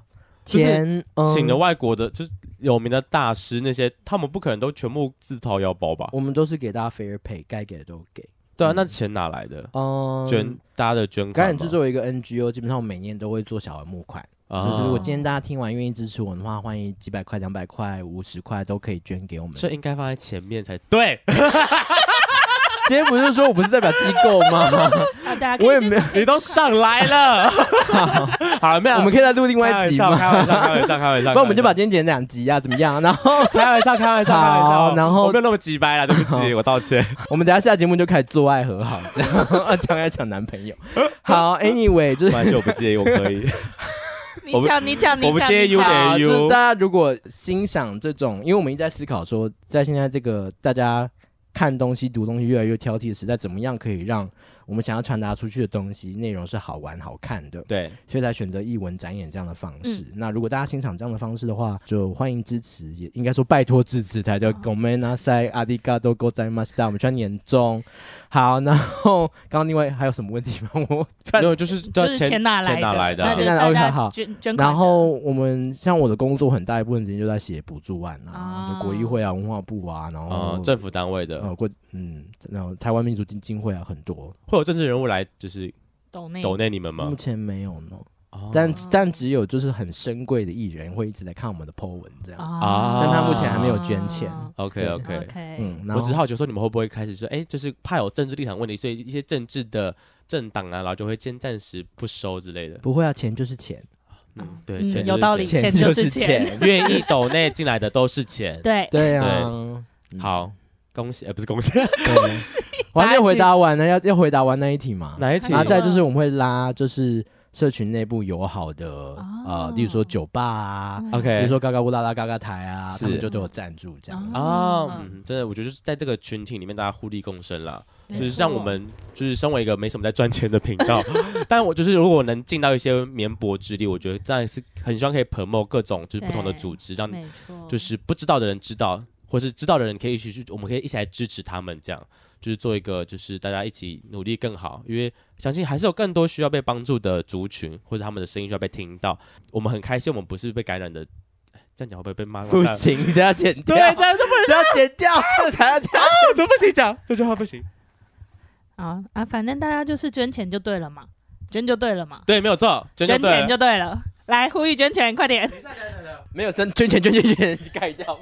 钱请了外国的，就是。有名的大师那些，他们不可能都全部自掏腰包吧？我们都是给大家 fair pay，该给的都给。对啊，那钱哪来的？嗯，捐大家的捐款。感染制作为一个 NGO，基本上我每年都会做小额募款。啊、就是如果今天大家听完愿意支持我的话，欢迎几百块、两百块、五十块都可以捐给我们。这应该放在前面才对。今天不是说我不是代表机构吗？我也没有，你都上来了。好，没有，我们可以再录另外一集吗？开玩笑，开玩笑，开玩笑。那我们就把今天剪两集啊，怎么样？然后开玩笑，开玩笑，开玩笑。然后我没有那么急掰了，对不起，我道歉。我们等下下节目就开始做爱和好，这样 抢来抢男朋友。好，Anyway，就是没关系，我不介意，我可以。你抢，你抢，你抢，我不介意。就是大家如果欣赏这种，因为我们一直在思考说，在现在这个大家。看东西、读东西越来越挑剔的时代，怎么样可以让我们想要传达出去的东西内容是好玩、好看的？对，所以才选择艺文展演这样的方式。嗯、那如果大家欣赏这样的方式的话，就欢迎支持，也应该说拜托支持。台叫 Gomena 塞阿迪嘎多 Go 在 Master，我们穿年终。好，然后刚刚另外还有什么问题吗？我没有，就是就是钱哪来的？钱哪来的？钱哪来的？好，然后我们像我的工作很大一部分时间就在写补助案啊，就国艺会啊、文化部啊，然后政府单位的，呃，过嗯，然后台湾民族基金会啊，很多会有政治人物来，就是抖内。抖内你们吗？目前没有呢。但但只有就是很深贵的艺人会一直在看我们的 po 文这样。啊，但他目前还没有捐钱。OK OK OK，嗯，我只好奇说你们会不会开始说，哎，就是怕有政治立场问题，所以一些政治的政党啊，然后就会先暂时不收之类的。不会啊，钱就是钱。嗯，对，钱有道理，钱。就是钱，愿意抖内进来的都是钱。对。对啊，好，恭喜，呃，不是恭喜，恭喜。我还没回答完呢，要要回答完那一题嘛？哪一题？然后再就是我们会拉，就是。社群内部友好的、哦、呃，例如说酒吧啊，OK，比如说嘎嘎乌拉拉、嘎嘎台啊，是他们就都有赞助这样啊、哦嗯。真的，我觉得就是在这个群体里面，大家互利共生了。就是像我们，就是身为一个没什么在赚钱的频道，但我就是如果能尽到一些绵薄之力，我觉得当然是很希望可以 promote 各种就是不同的组织，让就是不知道的人知道，或是知道的人可以一起去，我们可以一起来支持他们这样。就是做一个，就是大家一起努力更好，因为相信还是有更多需要被帮助的族群，或者他们的声音需要被听到。我们很开心，我们不是被感染的。这样讲会不会被骂？不行，这要剪掉。对，这样不能，这要剪掉，这才要剪。怎么不行讲？这句话不行。啊啊，反正大家就是捐钱就对了嘛，捐就对了嘛。对，没有错，捐钱就对了。来呼吁捐钱，快点。没有声，捐钱，捐钱，捐钱，盖掉。